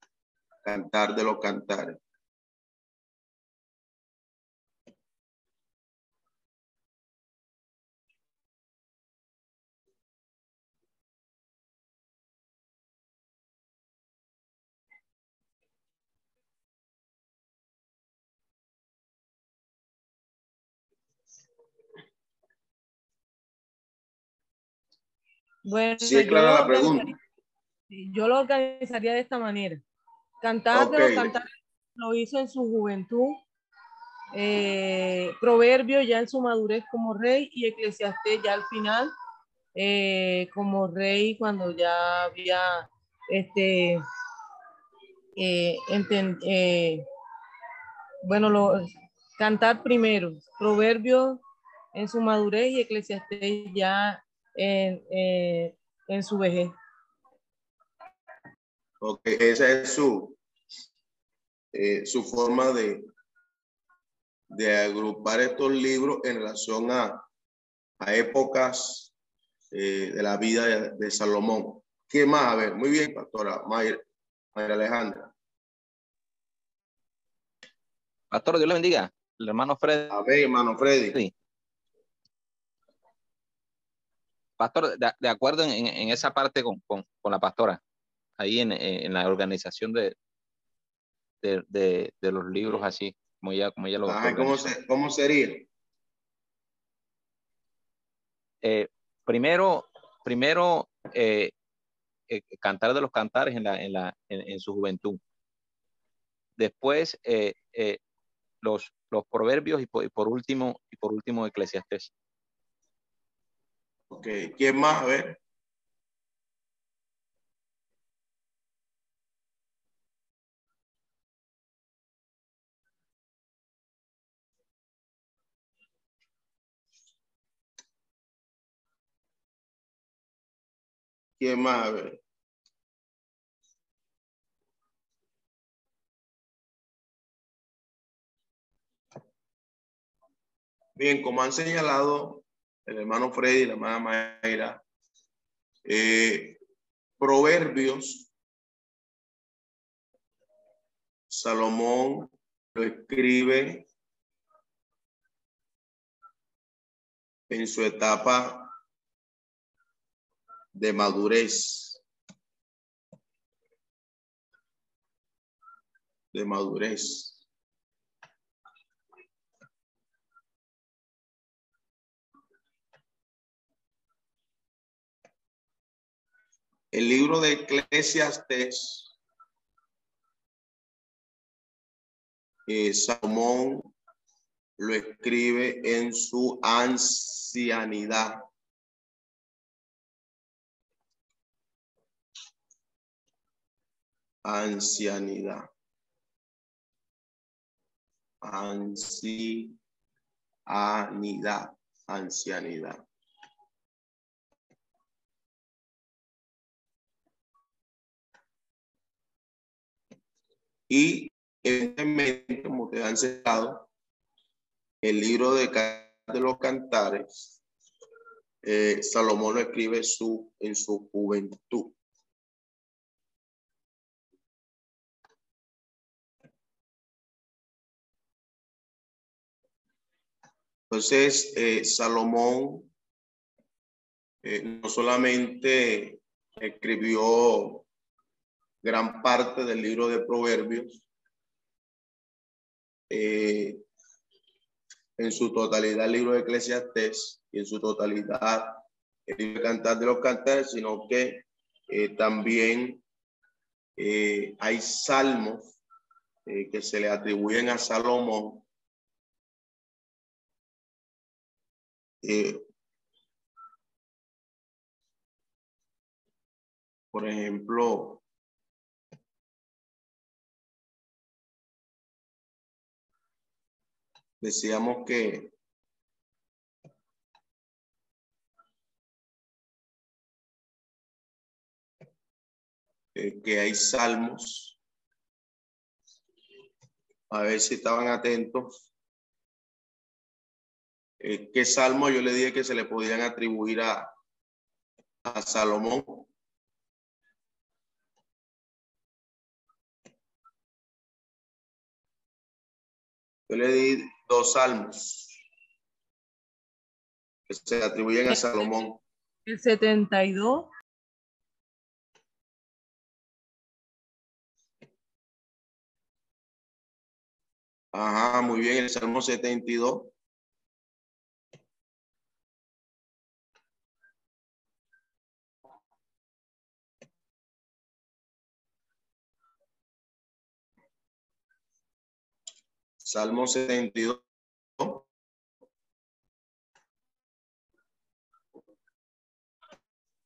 Cantar de los Cantares? Bueno, Sí, es clara lo la pregunta. Yo lo organizaría de esta manera. Cantar de los Ok. cantares lo hizo en su juventud. Eh, Proverbio ya en su madurez como rey y Eclesiastés ya al final eh, como rey cuando ya había este eh, enten- eh, bueno lo cantar primero Proverbio en su madurez y Eclesiastés ya en, eh, en su vejez. Ok, esa es su, eh, su forma de, de agrupar estos libros en relación a, a épocas eh, de la vida de, de Salomón. ¿Qué más? A ver, muy bien, pastora Mayra, Mayra Alejandra. Pastor, Dios le bendiga. El hermano Fred. Amén, hermano Freddy. Sí. Pastor, de, de acuerdo en, esa parte con, con- con la pastora, ahí en, la organización de, de, de- de los libros así, como ella, como ella lo Ajá, ¿cómo, se- ¿Cómo sería? Eh, primero, primero eh, eh, cantar de los cantares en, la, en, la, en, en su juventud. Después, los, los proverbios y por, y por último, y por último, Eclesiastés. Ok, ¿quién más? A ver. ¿Quién más? A ver. Bien, como han señalado el hermano Freddy la hermana Mayra, eh, Proverbios, Salomón lo escribe en su etapa de madurez. De madurez. El libro de Eclesiastes, eh, Salomón lo escribe en su ancianidad. Ancianidad. Ancianidad. Ancianidad. Y evidentemente, como ustedes han citado, el libro de los cantares, eh, Salomón lo escribe su, en su juventud. Entonces, eh, Salomón eh, no solamente escribió gran parte del libro de Proverbios, eh, en su totalidad el libro de Eclesiastés y en su totalidad el libro Cantar de los Cantares, sino que eh, también eh, hay salmos que se le atribuyen a Salomón. Por ejemplo, decíamos que eh, que hay salmos. A ver si estaban atentos. Eh, ¿Qué salmo yo le dije que se le podían atribuir a, a Salomón? Yo le di dos salmos que se atribuyen a Salomón. El 72, Ajá, muy bien, el Salmo 72. Salmo 72.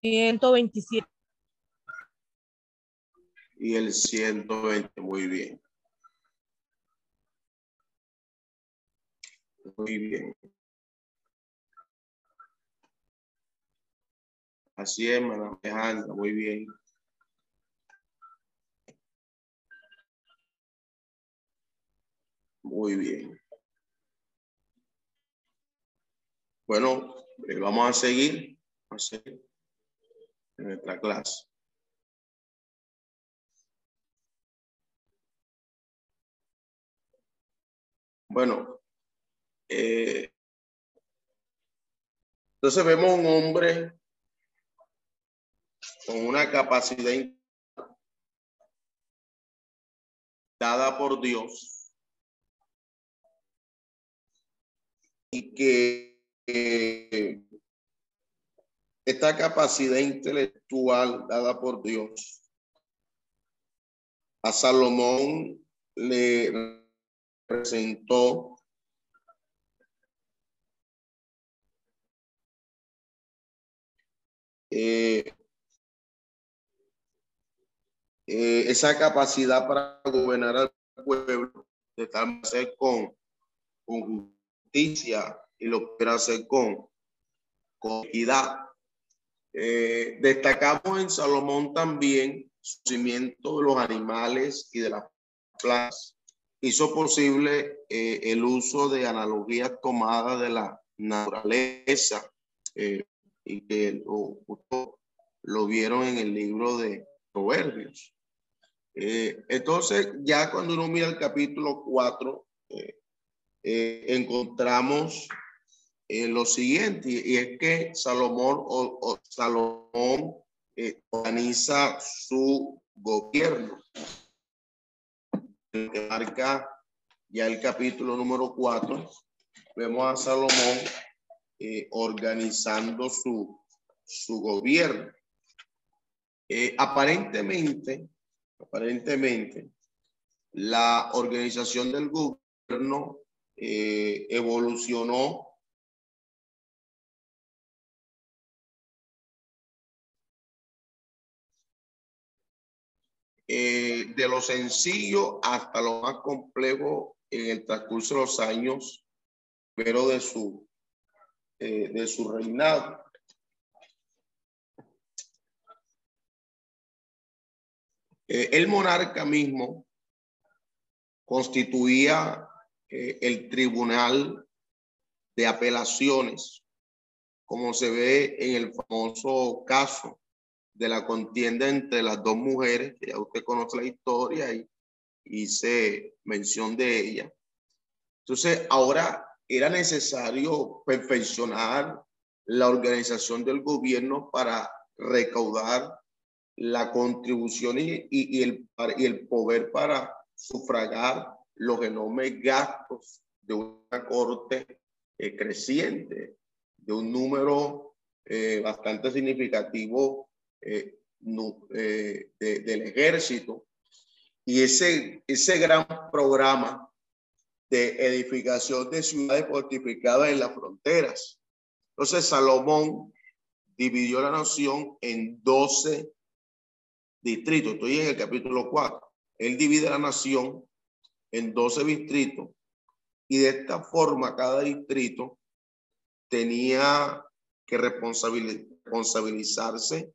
Ciento veintisiete. Y el 120, muy bien. Muy bien. Así es, Alejandra, muy bien. Muy bien. Bueno, eh, vamos a seguir, a en nuestra clase. Bueno, eh, entonces vemos un hombre con una capacidad dada por Dios y que esta capacidad intelectual dada por Dios a Salomón le presentó eh, eh, esa capacidad para gobernar al pueblo, de tal con, con y lo quiere hacer con, con equidad. Eh, destacamos en Salomón también su conocimiento de los animales y de las plantas. Hizo posible eh, el uso de analogías tomadas de la naturaleza y que lo, lo vieron en el libro de Proverbios. Eh, entonces, ya cuando uno mira el capítulo 4, eh, eh, encontramos lo siguiente, y es que Salomón, o, Salomón organiza su gobierno. Que marca ya el capítulo número 4, vemos a Salomón organizando su, su gobierno. aparentemente, aparentemente, la organización del gobierno eh, evolucionó eh, de lo sencillo hasta lo más complejo en el transcurso de los años, pero de su, eh, de su reinado. El monarca mismo constituía eh, el tribunal de apelaciones, como se ve en el famoso caso de la contienda entre las dos mujeres, que ya usted conoce la historia y hice mención de ella. Entonces, ahora era necesario perfeccionar la organización del gobierno para recaudar la contribución y, el poder para sufragar los enormes gastos de una corte eh, creciente, de un número eh, bastante significativo eh, del ejército. Y ese, ese gran programa de edificación de ciudades fortificadas en las fronteras. Entonces Salomón dividió la nación en 12 distritos. Estoy en el capítulo 4. Él divide la nación en 12 distritos y de esta forma cada distrito tenía que responsabilizarse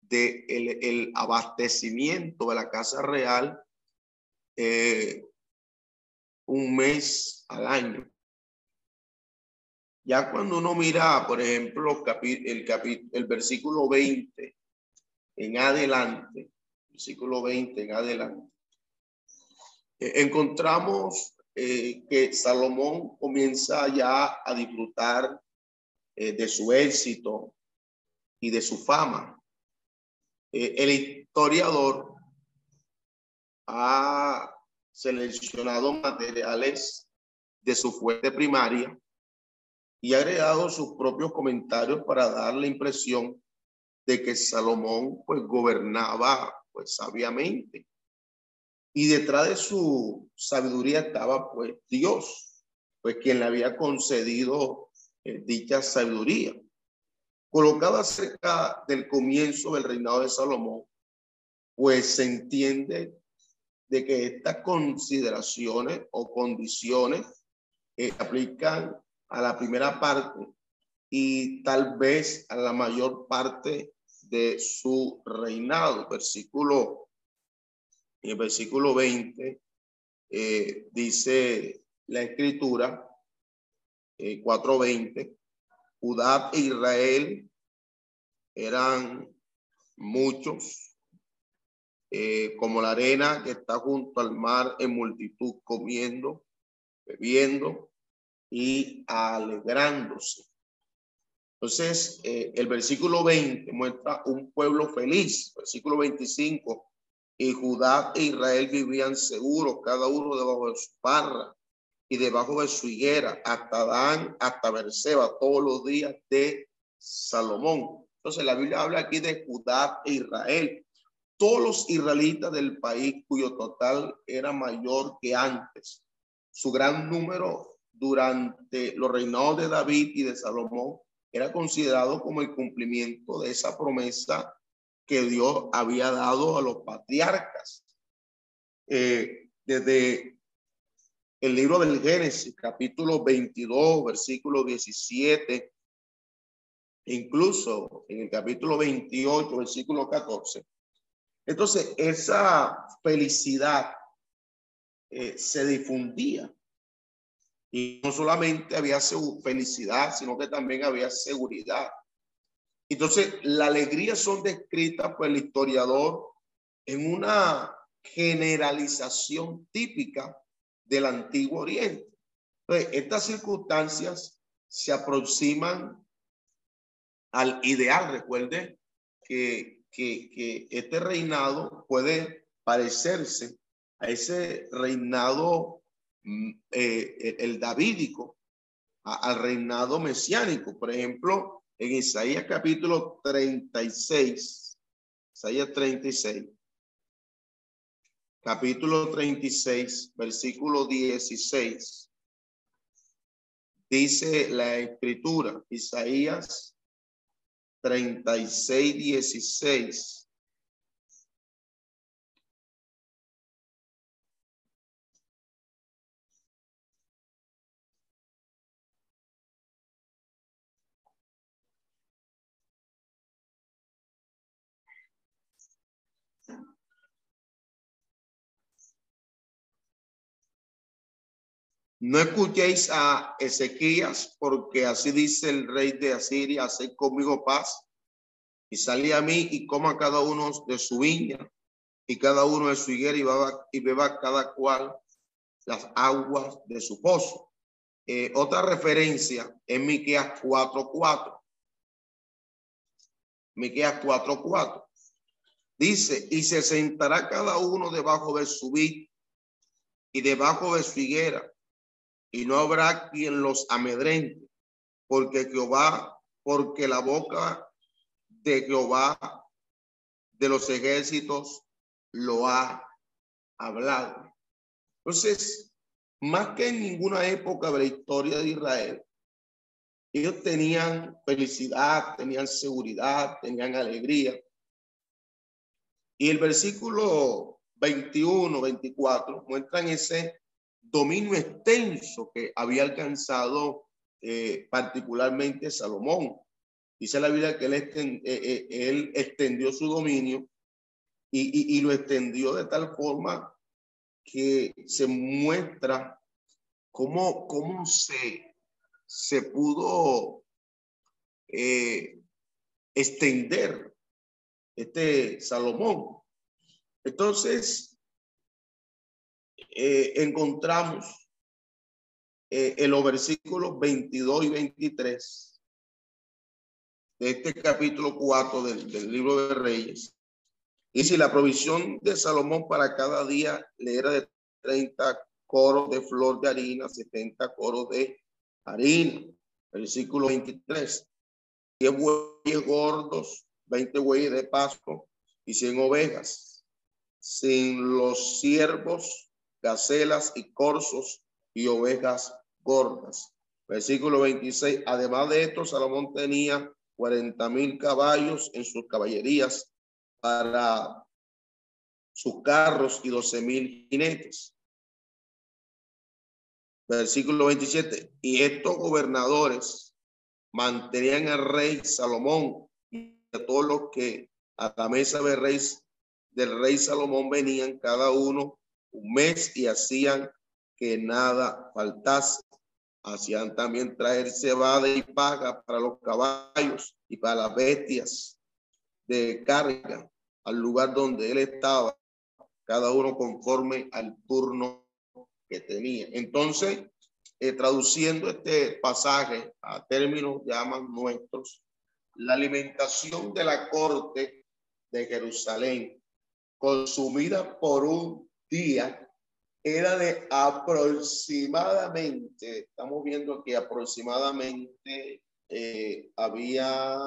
de el, abastecimiento de la casa real eh, un mes al año. Ya cuando uno mira, por ejemplo, el, el versículo 20 en adelante, versículo 20 en adelante, encontramos eh, que Salomón comienza ya a disfrutar eh, de su éxito y de su fama. el historiador ha seleccionado materiales de su fuente primaria y ha agregado sus propios comentarios para dar la impresión de que Salomón pues gobernaba pues sabiamente. Y detrás de su sabiduría estaba pues Dios, pues quien le había concedido eh, dicha sabiduría. Colocada cerca del comienzo del reinado de Salomón, pues se entiende de que estas consideraciones o condiciones eh, aplican a la primera parte y tal vez a la mayor parte de su reinado. Versículo, en el versículo 20 eh, dice la escritura, eh, 4.20, Judá e Israel eran muchos, eh, como la arena que está junto al mar en multitud, comiendo, bebiendo y alegrándose. Entonces, eh, el versículo 20 muestra un pueblo feliz. Versículo 25, y Judá e Israel vivían seguros, cada uno debajo de su parra y debajo de su higuera, hasta Dan, hasta Berseba, todos los días de Salomón. Entonces, la Biblia habla aquí de Judá e Israel. Todos los israelitas del país cuyo total era mayor que antes. Su gran número durante los reinados de David y de Salomón era considerado como el cumplimiento de esa promesa que Dios había dado a los patriarcas. Eh, desde el libro del Génesis, capítulo 22, versículo 17, incluso en el capítulo 28, versículo 14. Entonces, esa felicidad eh, se difundía y no solamente había felicidad, sino que también había seguridad. Entonces, la alegría son descritas por el historiador en una generalización típica del Antiguo Oriente. Entonces, estas circunstancias se aproximan al ideal. Recuerde que, que, que este reinado puede parecerse a ese reinado Mm, eh, el davídico al reinado mesiánico. Por ejemplo, en Isaías capítulo 36, Isaías 36, capítulo 36, versículo 16, dice la escritura, Isaías 36, 16. No escuchéis a Ezequías, porque así dice el rey de Asiria, haced conmigo paz y salí a mí y coma cada uno de su viña y cada uno de su higuera y beba, cada cual las aguas de su pozo. Eh, otra referencia es Miqueas 4.4. Miqueas 4.4. Dice, y se sentará cada uno debajo de su vid y debajo de su higuera y no habrá quien los amedrente, porque Jehová, porque la boca de Jehová de los ejércitos lo ha hablado. Entonces, más que en ninguna época de la historia de Israel, ellos tenían felicidad, tenían seguridad, tenían alegría. Y el versículo 21, 24 muestran ese dominio extenso que había alcanzado eh, particularmente Salomón. Dice la Biblia que él, eh, eh, extendió su dominio y, lo extendió de tal forma que se muestra cómo, cómo se pudo extender este Salomón. Entonces, eh, encontramos eh, en los versículos 22 y 23 de este capítulo 4 del, del libro de Reyes. Y si la provisión de Salomón para cada día le era de 30 coros de flor de harina, 70 coros de harina. Versículo 23. 10 bueyes gordos, 20 bueyes de pasto y 100 ovejas sin los siervos, gacelas y corzos y ovejas gordas. Versículo 26. Además de esto, Salomón tenía 40 mil caballos en sus caballerías para sus carros y 12 mil jinetes. Versículo 27. Y estos gobernadores mantenían al rey Salomón y a todos los que a la mesa del rey, del rey Salomón venían cada uno un mes y hacían que nada faltase. Hacían también traer cebada y paga para los caballos y para las bestias de carga al lugar donde él estaba, cada uno conforme al turno que tenía. Entonces, eh, traduciendo este pasaje a términos llaman nuestros, la alimentación de la corte de Jerusalén, consumida por un día, era de aproximadamente, estamos viendo que aproximadamente eh, había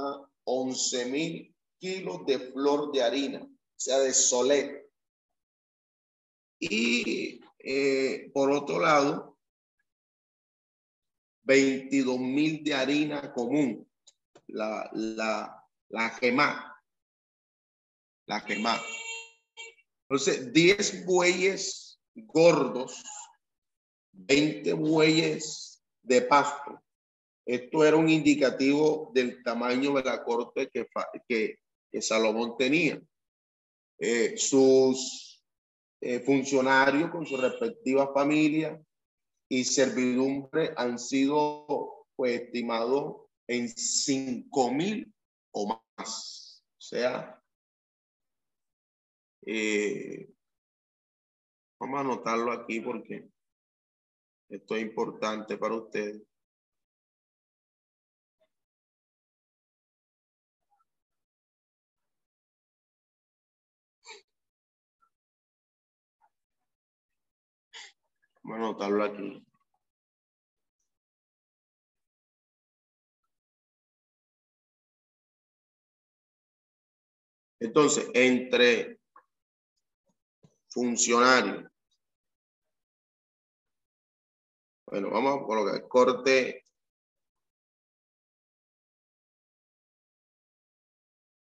11 mil kilos de flor de harina, o sea, de solet. Y eh, por otro lado, 22 mil de harina común, la, la, la gemá, la gemá. Entonces, 10 bueyes gordos, 20 bueyes de pasto. Esto era un indicativo del tamaño de la corte que, que, Salomón tenía. Eh, sus eh, funcionarios con su respectiva familia y servidumbre han sido pues, estimados en cinco mil o más. O sea, eh, vamos a anotarlo aquí porque esto es importante para ustedes. Vamos a anotarlo aquí. Entonces, entre funcionarios. Bueno, vamos a colocar corte.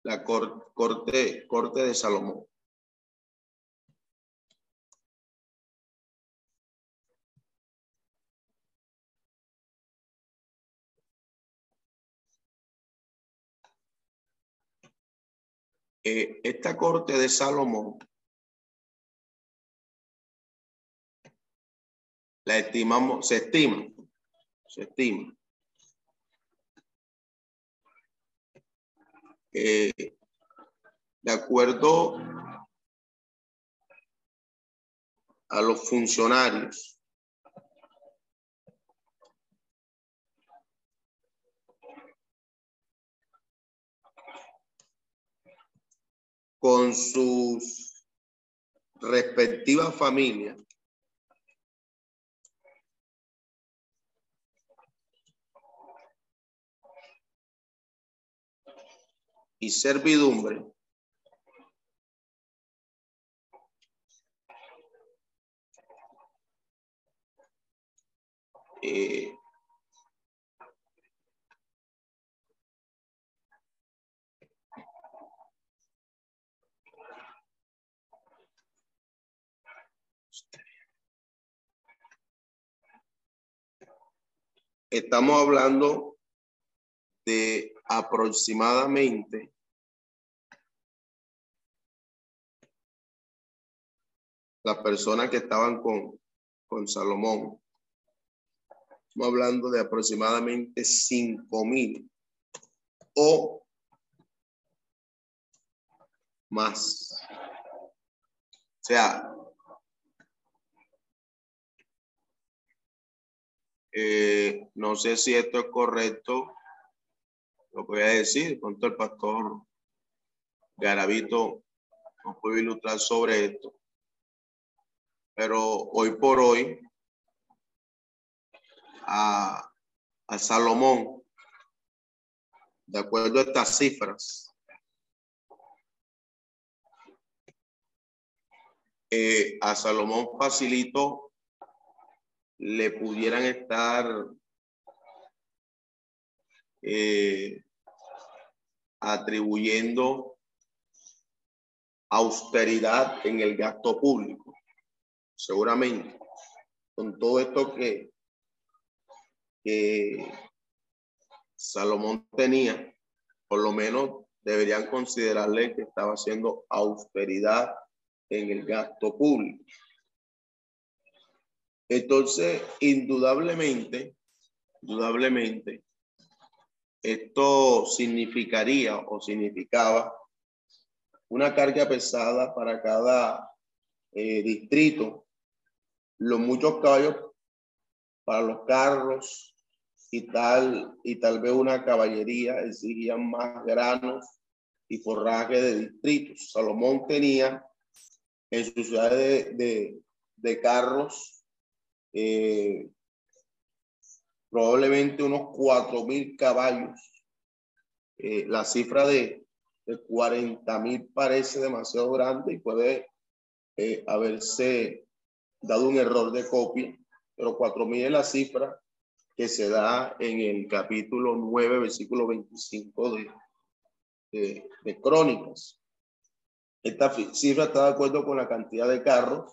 La corte, corte de Salomón. Eh, esta corte de Salomón la estimamos, se estima, se estima de acuerdo a los funcionarios con sus respectivas familias. Y servidumbre. Eh, estamos hablando de aproximadamente las personas que estaban con, con Salomón. Estamos hablando de aproximadamente cinco mil o más. O sea, Eh, no sé si esto es correcto, lo que voy a decir, pronto el pastor Garavito nos puede ilustrar sobre esto. Pero hoy por hoy, a, Salomón, de acuerdo a estas cifras, eh, a Salomón facilito le pudieran estar eh, atribuyendo austeridad en el gasto público. Seguramente, con todo esto que, que Salomón tenía, por lo menos deberían considerarle que estaba haciendo austeridad en el gasto público. Entonces, indudablemente, indudablemente, esto significaría o significaba una carga pesada para cada eh, distrito, los muchos caballos para los carros y tal, y tal vez una caballería exigían más granos y forraje de distritos. Salomón tenía en su ciudad de, de, carros eh, probablemente unos cuatro mil caballos. Eh, la cifra de, de 40 mil parece demasiado grande y puede eh, haberse dado un error de copia, pero cuatro mil es la cifra que se da en el capítulo 9, versículo 25 de, de, de Crónicas. Esta cifra está de acuerdo con la cantidad de carros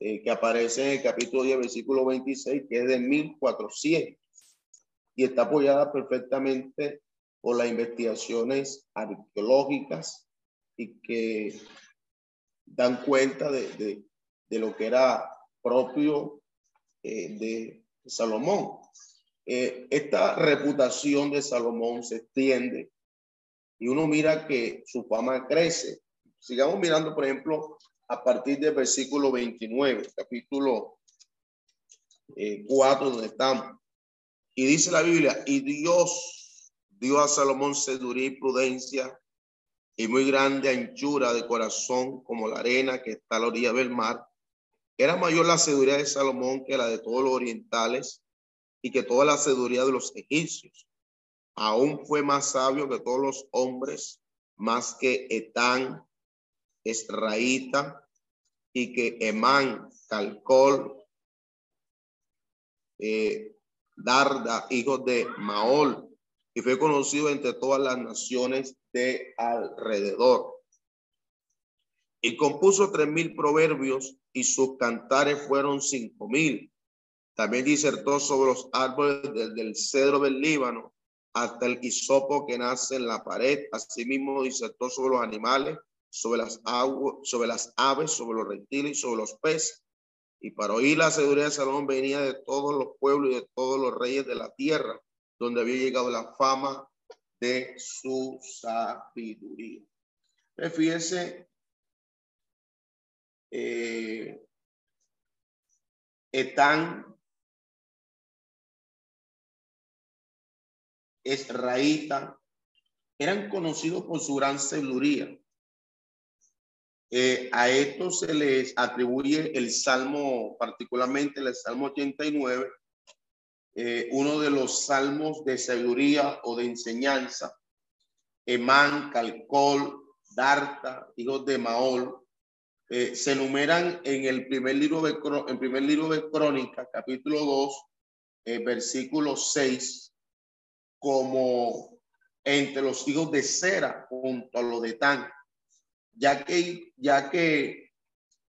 eh, que aparece en el capítulo 10, versículo 26, que es de 1400 y está apoyada perfectamente por las investigaciones arqueológicas y que dan cuenta de, lo que era propio eh, de Salomón. Eh, esta reputación de Salomón se extiende y uno mira que su fama crece. Sigamos mirando, por ejemplo, a partir del versículo 29, capítulo 4, eh, donde estamos. Y dice la Biblia, y Dios dio a Salomón sabiduría y prudencia y muy grande anchura de corazón como la arena que está a la orilla del mar. Era mayor la sabiduría de Salomón que la de todos los orientales y que toda la sabiduría de los egipcios. Aún fue más sabio que todos los hombres, más que Etán, Esraíta, y que Emán, Calcol, eh, Darda, hijo de Maol, y fue conocido entre todas las naciones de alrededor. Y compuso tres mil proverbios y sus cantares fueron cinco mil. También disertó sobre los árboles desde el cedro del Líbano hasta el hisopo que nace en la pared. Asimismo disertó sobre los animales, sobre las, sobre las aves, sobre los reptiles y sobre los peces y para oír la sabiduría de Salomón venía de todos los pueblos y de todos los reyes de la tierra, donde había llegado la fama de su sabiduría. Fíjense, eh, Etán Esraíta eran conocidos por su gran sabiduría. Eh, a esto se les atribuye el Salmo, particularmente el Salmo 89, eh, uno de los salmos de sabiduría o de enseñanza. Emán, Calcol, Darta, hijos de Maol, eh, se enumeran en el primer libro de, en primer libro de Crónica, capítulo 2, versículo 6, como entre los hijos de Cera junto a los de Tan ya que, ya que,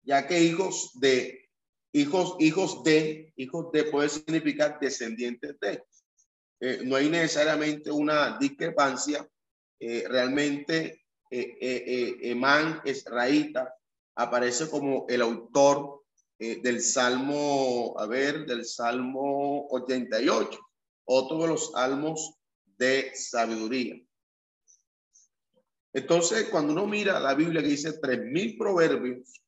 ya que hijos de, hijos, hijos de, hijos de puede significar descendientes de. Eh, no hay necesariamente una discrepancia. Eh, realmente, eh, Emán Esraíta aparece como el autor del Salmo, a ver, del Salmo 88, otro de los salmos de sabiduría. Entonces, cuando uno mira la Biblia que dice tres mil proverbios,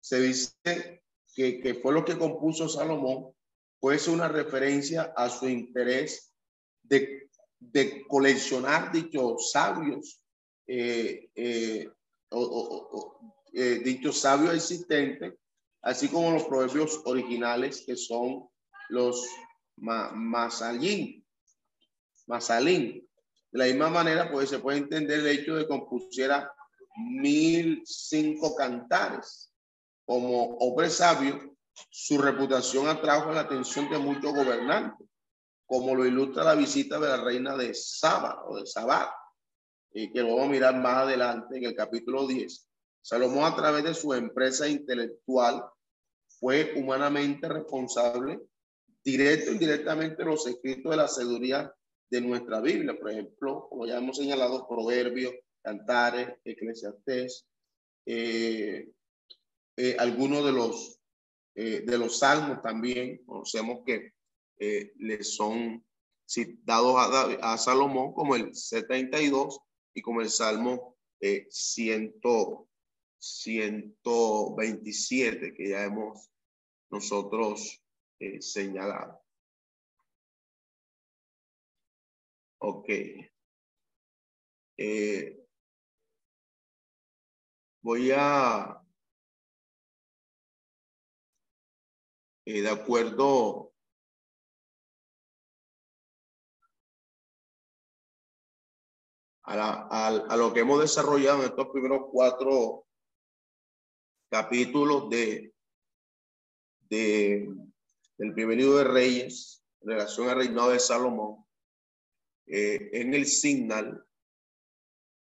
se dice que, fue lo que compuso Salomón, pues una referencia a su interés de, coleccionar dichos sabios, eh, eh, eh, dichos sabios existentes, así como los proverbios originales que son los masalín, masalín, de la misma manera, pues se puede entender el hecho de que compusiera mil cinco cantares. como hombre sabio, su reputación atrajo la atención de muchos gobernantes, como lo ilustra la visita de la reina de Saba o de Sabá, y que lo vamos a mirar más adelante en el capítulo 10. Salomón a través de su empresa intelectual fue humanamente responsable, directo e indirectamente, los escritos de la sabiduría de nuestra Biblia. Por ejemplo, como ya hemos señalado, Proverbios, Cantares, Eclesiastés, eh, eh, algunos de los, eh, de los salmos también, conocemos que le son citados a, a, Salomón como el 72 y como el Salmo 100, 127 que ya hemos nosotros señalado. Ok. Eh, voy a, eh, de acuerdo a, a, lo que hemos desarrollado en estos primeros cuatro capítulos de, de del primer libro de Reyes, en relación al reinado de Salomón, eh, en el Signal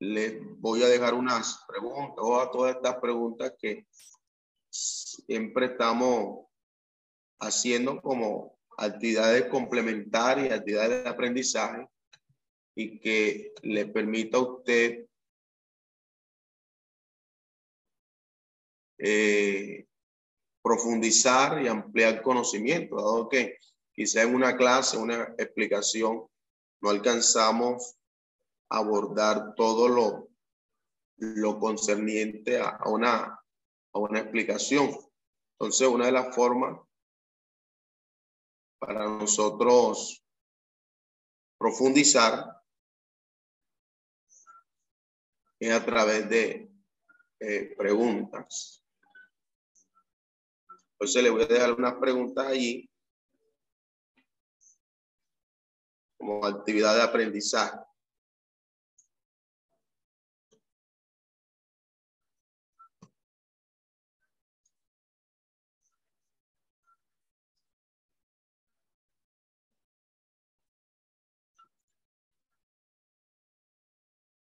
les voy a dejar unas preguntas o a todas estas preguntas que siempre estamos haciendo como actividades complementarias, actividades de aprendizaje y que le permita a usted eh, profundizar y ampliar conocimiento, dado que quizá en una clase, una explicación, no alcanzamos a abordar todo lo, lo concerniente a, una, a una explicación. Entonces, una de las formas para nosotros profundizar es a través de eh, preguntas. Entonces le voy a dejar unas preguntas allí como actividad de aprendizaje.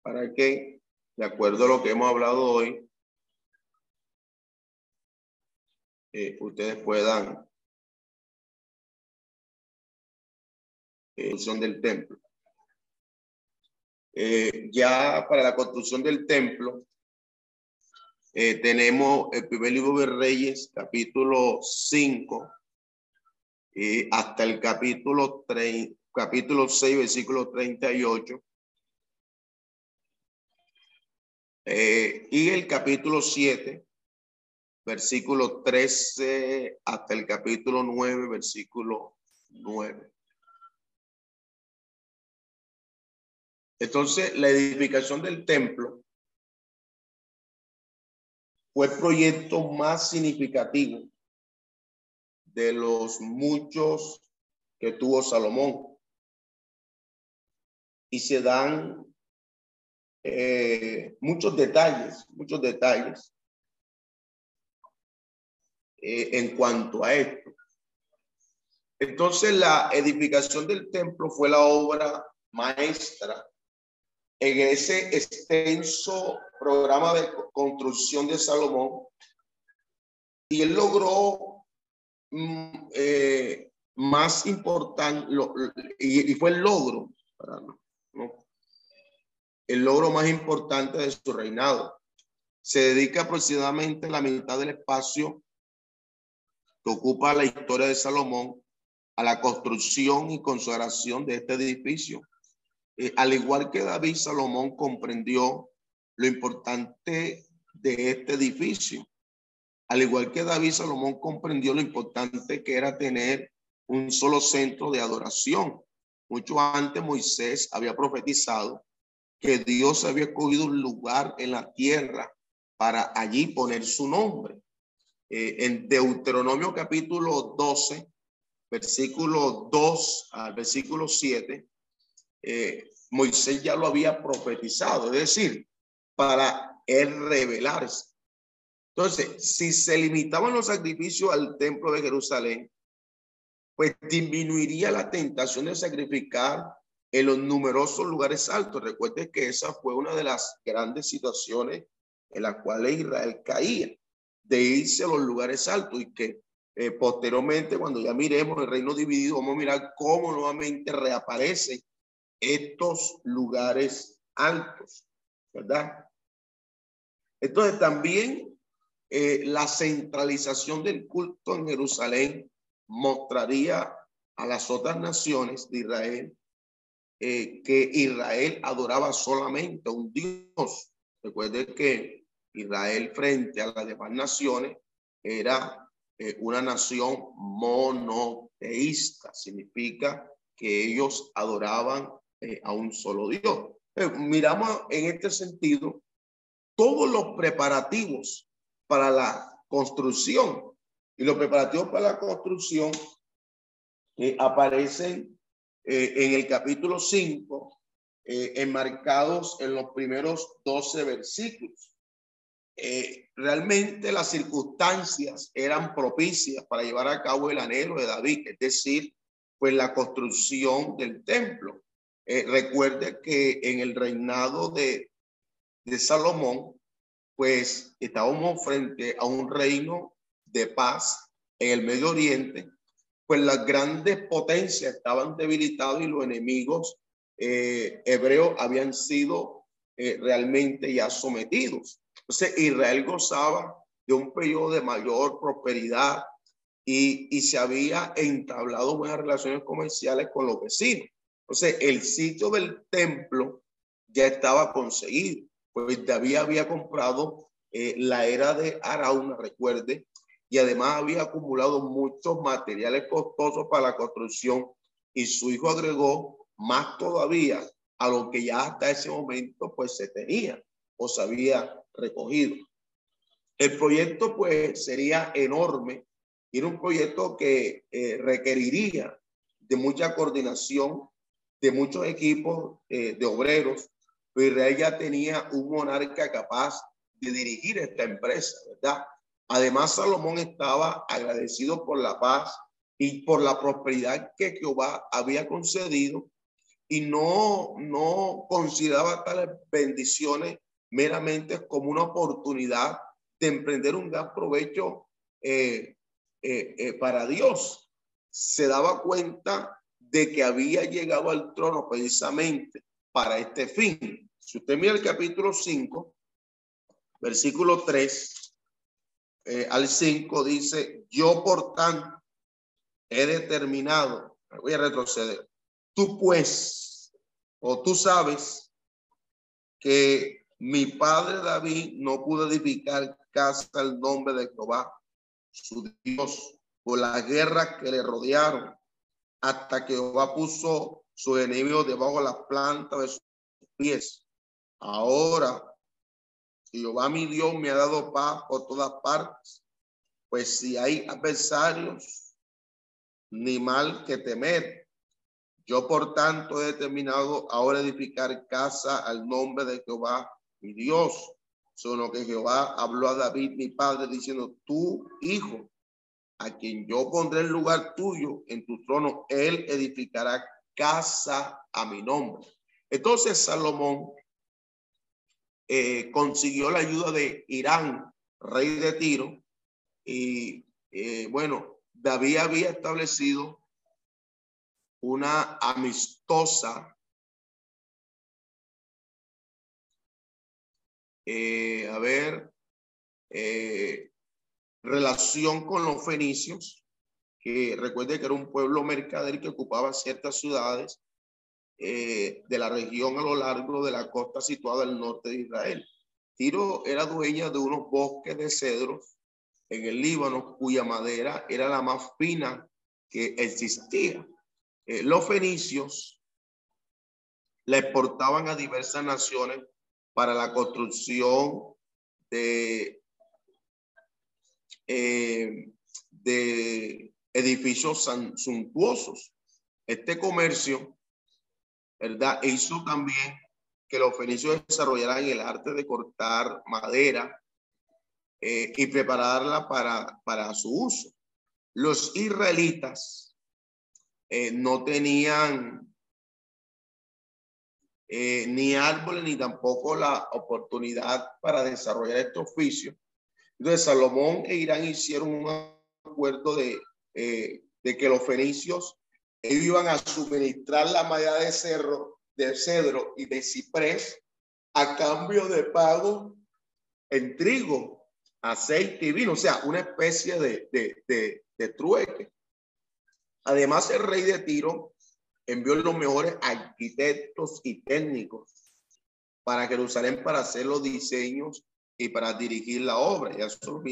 Para que, de acuerdo a lo que hemos hablado hoy, eh, ustedes puedan construcción del templo. Eh, ya para la construcción del templo, eh, tenemos el primer libro de Reyes, capítulo 5, y hasta el capítulo, 3, capítulo 6, versículo 38. Eh, y el capítulo 7, versículo 13 hasta el capítulo 9, versículo 9. Entonces, la edificación del templo fue el proyecto más significativo de los muchos que tuvo Salomón. Y se dan eh, muchos detalles, muchos detalles eh, en cuanto a esto. Entonces, la edificación del templo fue la obra maestra en ese extenso programa de construcción de Salomón y él logró mm, eh, más importante y, fue el logro el logro más importante de su reinado. Se dedica aproximadamente la mitad del espacio que ocupa la historia de Salomón a la construcción y consagración de este edificio eh, al igual que David, Salomón comprendió lo importante de este edificio. Al igual que David, Salomón comprendió lo importante que era tener un solo centro de adoración. Mucho antes Moisés había profetizado que Dios había escogido un lugar en la tierra para allí poner su nombre. Eh, en Deuteronomio capítulo 12, versículo 2 al versículo 7, eh, Moisés ya lo había profetizado, es decir, para él revelarse. Entonces, si se limitaban los sacrificios al templo de Jerusalén, pues disminuiría la tentación de sacrificar en los numerosos lugares altos. Recuerde que esa fue una de las grandes situaciones en las cuales Israel caía, de irse a los lugares altos y que eh, posteriormente, cuando ya miremos el reino dividido, vamos a mirar cómo nuevamente reaparecen estos lugares altos, ¿verdad? Entonces también eh, la centralización del culto en Jerusalén mostraría a las otras naciones de Israel eh, que Israel adoraba solamente a un Dios. Recuerde que Israel frente a las demás naciones era eh, una nación monoteísta. Significa que ellos adoraban a un solo Dios. miramos en este sentido todos los preparativos para la construcción. Y los preparativos para la construcción que aparecen eh, en el capítulo 5, eh, enmarcados en los primeros 12 versículos. Eh, realmente las circunstancias eran propicias para llevar a cabo el anhelo de David, es decir, pues la construcción del templo. recuerde que en el reinado de Salomón, pues estábamos frente a un reino de paz en el Medio Oriente, pues las grandes potencias estaban debilitadas y los enemigos eh, hebreos habían sido eh, realmente ya sometidos. Entonces Israel gozaba de un periodo de mayor prosperidad y, y se había entablado buenas relaciones comerciales con los vecinos. Entonces el sitio del templo ya estaba conseguido pues David había comprado eh, la era de Arauna, recuerde, y además había acumulado muchos materiales costosos para la construcción y su hijo agregó más todavía a lo que ya hasta ese momento pues se tenía o se había recogido. El proyecto pues sería enorme y era un proyecto que eh, requeriría de mucha coordinación, de muchos equipos eh, de obreros, pero Israel ya tenía un monarca capaz de dirigir esta empresa, ¿verdad? Además, Salomón estaba agradecido por la paz y por la prosperidad que Jehová había concedido y no, no consideraba tales bendiciones meramente como una oportunidad de emprender un gran provecho eh, eh, eh, para Dios. Se daba cuenta de que había llegado al trono precisamente para este fin. Si usted mira el capítulo 5, versículo 3 eh, al 5, dice, yo por tanto he determinado, voy a retroceder, tú pues, o tú sabes que mi padre David no pudo edificar casa al nombre de Jehová, su Dios, por las guerras que le rodearon, hasta que Jehová puso su enemigo debajo de la planta de sus pies. Ahora, Jehová mi Dios me ha dado paz por todas partes, pues si hay adversarios, ni mal que temer. Yo por tanto he determinado ahora edificar casa al nombre de Jehová mi Dios. Solo que Jehová habló a David mi padre diciendo, tú hijo, a quien yo pondré en lugar tuyo en tu trono, él edificará casa a mi nombre. Entonces Salomón eh, consiguió la ayuda de Irán, rey de Tiro, y eh, bueno, David había establecido una amistosa eh, a ver, relación con los fenicios que recuerde que era un pueblo mercader que ocupaba ciertas ciudades eh, de la región a lo largo de la costa situada al norte de Israel. Tiro era dueña de unos bosques de cedros en el Líbano, cuya madera era la más fina que existía. Eh, los fenicios la exportaban a diversas naciones para la construcción de, eh, de edificios suntuosos. Este comercio, ¿verdad? Hizo también que los fenicios desarrollaran el arte de cortar madera eh, y prepararla para, para su uso. Los israelitas eh, no tenían eh, ni árboles ni tampoco la oportunidad para desarrollar este oficio. Entonces Salomón e Irán hicieron un acuerdo de, de que los fenicios iban a suministrar la madera de cerro, de cedro y de ciprés a cambio de pago en trigo, aceite y vino, o sea, una especie de, de, de, trueque. Además, el rey de Tiro envió los mejores arquitectos y técnicos para Jerusalén para hacer los diseños y para dirigir la obra. Ya eso lo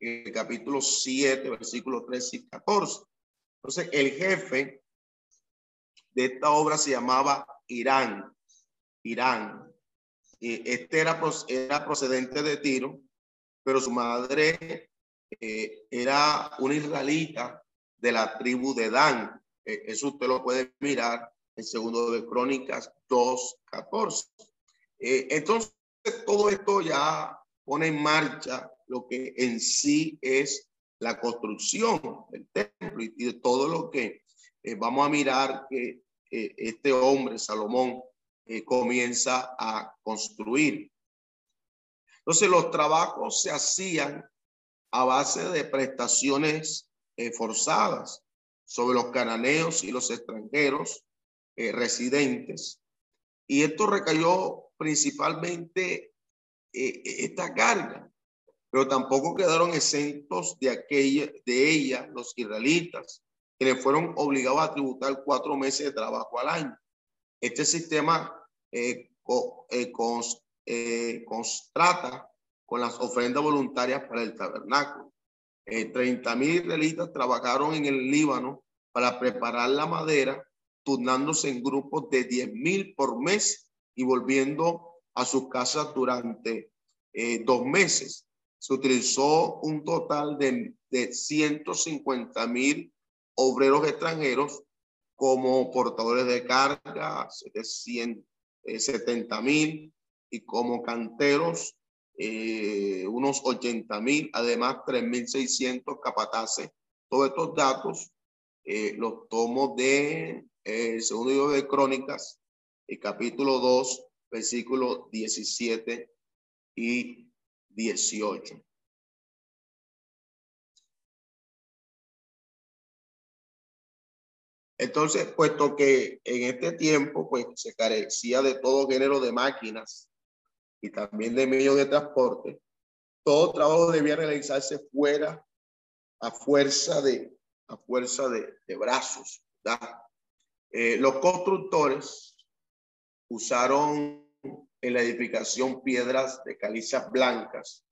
en el capítulo 7, versículos 13 y 14. Entonces, el jefe de esta obra se llamaba Irán. Irán. Este era, era procedente de Tiro, pero su madre eh, era una israelita de la tribu de Dan. Eh, eso usted lo puede mirar en segundo de Crónicas 2.14. Eh, entonces, todo esto ya pone en marcha lo que en sí es la construcción del templo y de todo lo que vamos a mirar que este hombre, Salomón, comienza a construir. Entonces los trabajos se hacían a base de prestaciones eh, forzadas sobre los cananeos y los extranjeros eh, residentes. Y esto recayó principalmente eh, esta carga, pero tampoco quedaron exentos de aquella, de ella los israelitas, quienes fueron obligados a tributar cuatro meses de trabajo al año. Este sistema eh, eh, eh, constrata con las ofrendas voluntarias para el tabernáculo. Eh, 30 mil israelitas trabajaron en el Líbano para preparar la madera, turnándose en grupos de 10 mil por mes y volviendo a sus casas durante dos meses. Se utilizó un total de, de 150 mil obreros extranjeros como portadores de carga, 700, 70 mil y como canteros eh, unos 80 mil, además 3.600 capataces. Todos estos datos eh, los tomo de eh, segundo libro de Crónicas, el capítulo 2, versículos 17 y 18. Entonces, puesto que en este tiempo pues se carecía de todo género de máquinas y también de medios de transporte, todo trabajo debía realizarse fuera a fuerza de, a fuerza de, brazos. Eh, los constructores usaron en la edificación piedras de calizas blancas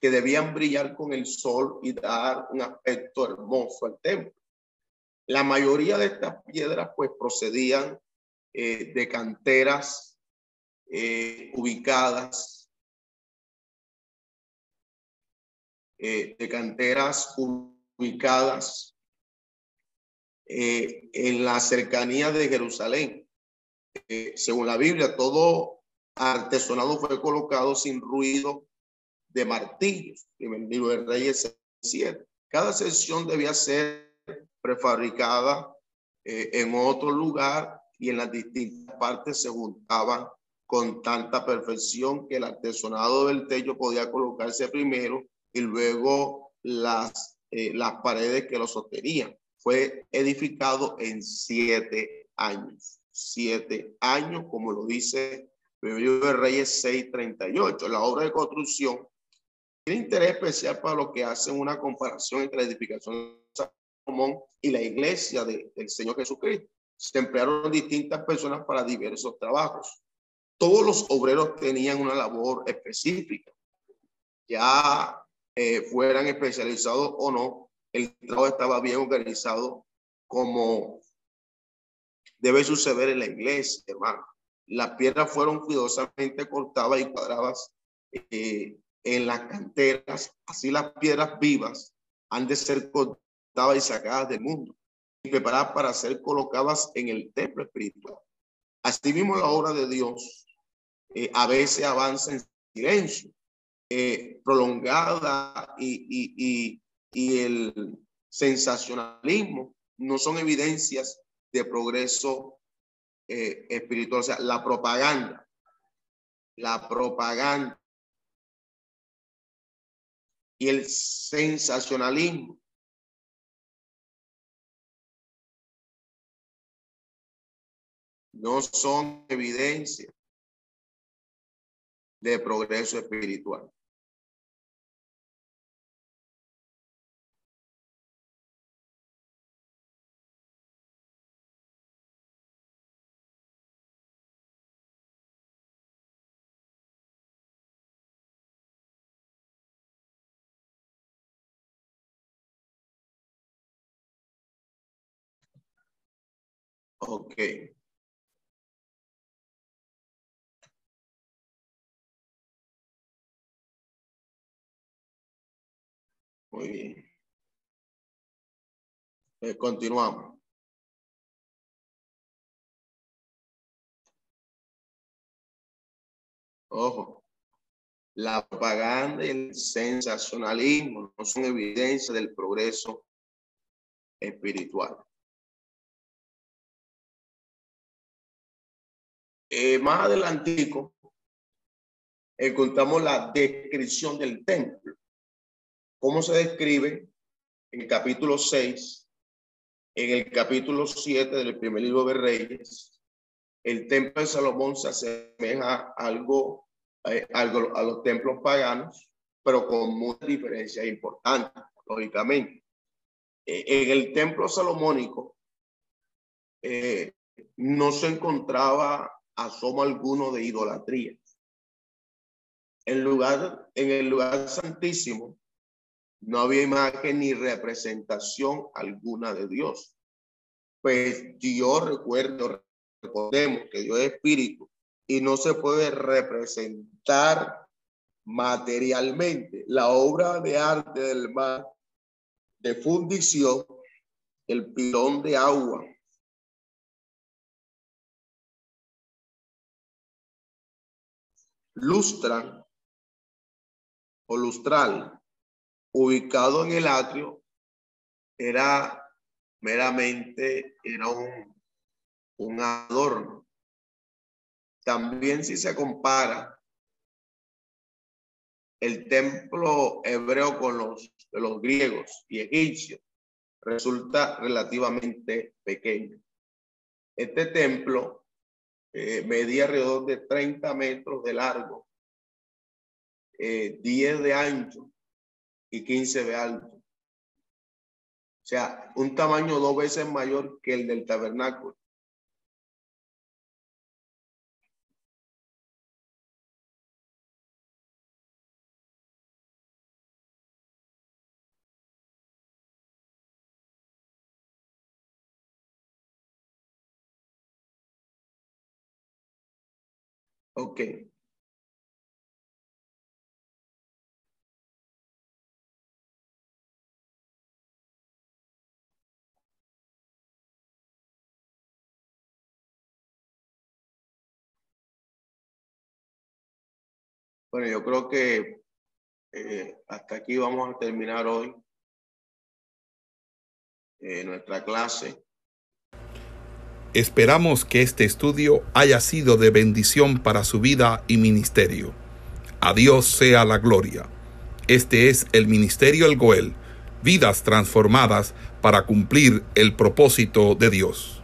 que debían brillar con el sol y dar un aspecto hermoso al templo. La mayoría de estas piedras pues procedían eh, de canteras eh, ubicadas, eh, de canteras ubicadas en la cercanía de Jerusalén. según la Biblia, todo artesonado fue colocado sin ruido de martillos. En libro de Reyes 7. Cada sección debía ser prefabricada eh, en otro lugar y en las distintas partes se juntaban con tanta perfección que el artesonado del techo podía colocarse primero y luego las, eh, las paredes que lo sostenían. Fue edificado en siete años. Siete años, como lo dice el de Reyes 6:38. La obra de construcción tiene interés especial para los que hacen una comparación entre la edificación y la iglesia del Señor Jesucristo. Se emplearon distintas personas para diversos trabajos. Todos los obreros tenían una labor específica. Ya eh, fueran especializados o no, el trabajo estaba bien organizado como debe suceder en la iglesia, hermano. Las piedras fueron cuidadosamente cortadas y cuadradas eh, en las canteras. Así las piedras vivas han de ser cortadas y sacadas del mundo y preparadas para ser colocadas en el templo espiritual. Así mismo la obra de Dios eh, a veces avanza en silencio, eh, prolongada y, el sensacionalismo no son evidencias de progreso eh, espiritual. O sea, la propaganda, la propaganda y el sensacionalismo no son evidencia de progreso espiritual. Ok. Eh, continuamos. Ojo, la propaganda y el sensacionalismo no son evidencia del progreso espiritual. Eh, más adelantico, encontramos la descripción del templo. ¿Cómo se describe en el capítulo 6, en el capítulo 7 del primer libro de Reyes? El templo de Salomón se asemeja algo, eh, algo a los templos paganos, pero con muchas diferencias importantes, lógicamente. Eh, en el templo salomónico eh, no se encontraba asomo alguno de idolatría. En, lugar, en el lugar santísimo no había imagen ni representación alguna de Dios. Pues Dios, recuerdo, recordemos que Dios es espíritu y no se puede representar materialmente. La obra de arte del mar de fundición, el pilón de agua, lustra o lustral ubicado en el atrio, era meramente, era un, un adorno. También si se compara el templo hebreo con los, los griegos y egipcios, resulta relativamente pequeño. Este templo eh, medía alrededor de 30 metros de largo, eh, 10 de ancho y 15 de alto. O sea, un tamaño dos veces mayor que el del tabernáculo. Ok. Bueno, yo creo que eh, hasta aquí vamos a terminar hoy eh, nuestra clase. Esperamos que este estudio haya sido de bendición para su vida y ministerio. A Dios sea la gloria. Este es el Ministerio El Goel, vidas transformadas para cumplir el propósito de Dios.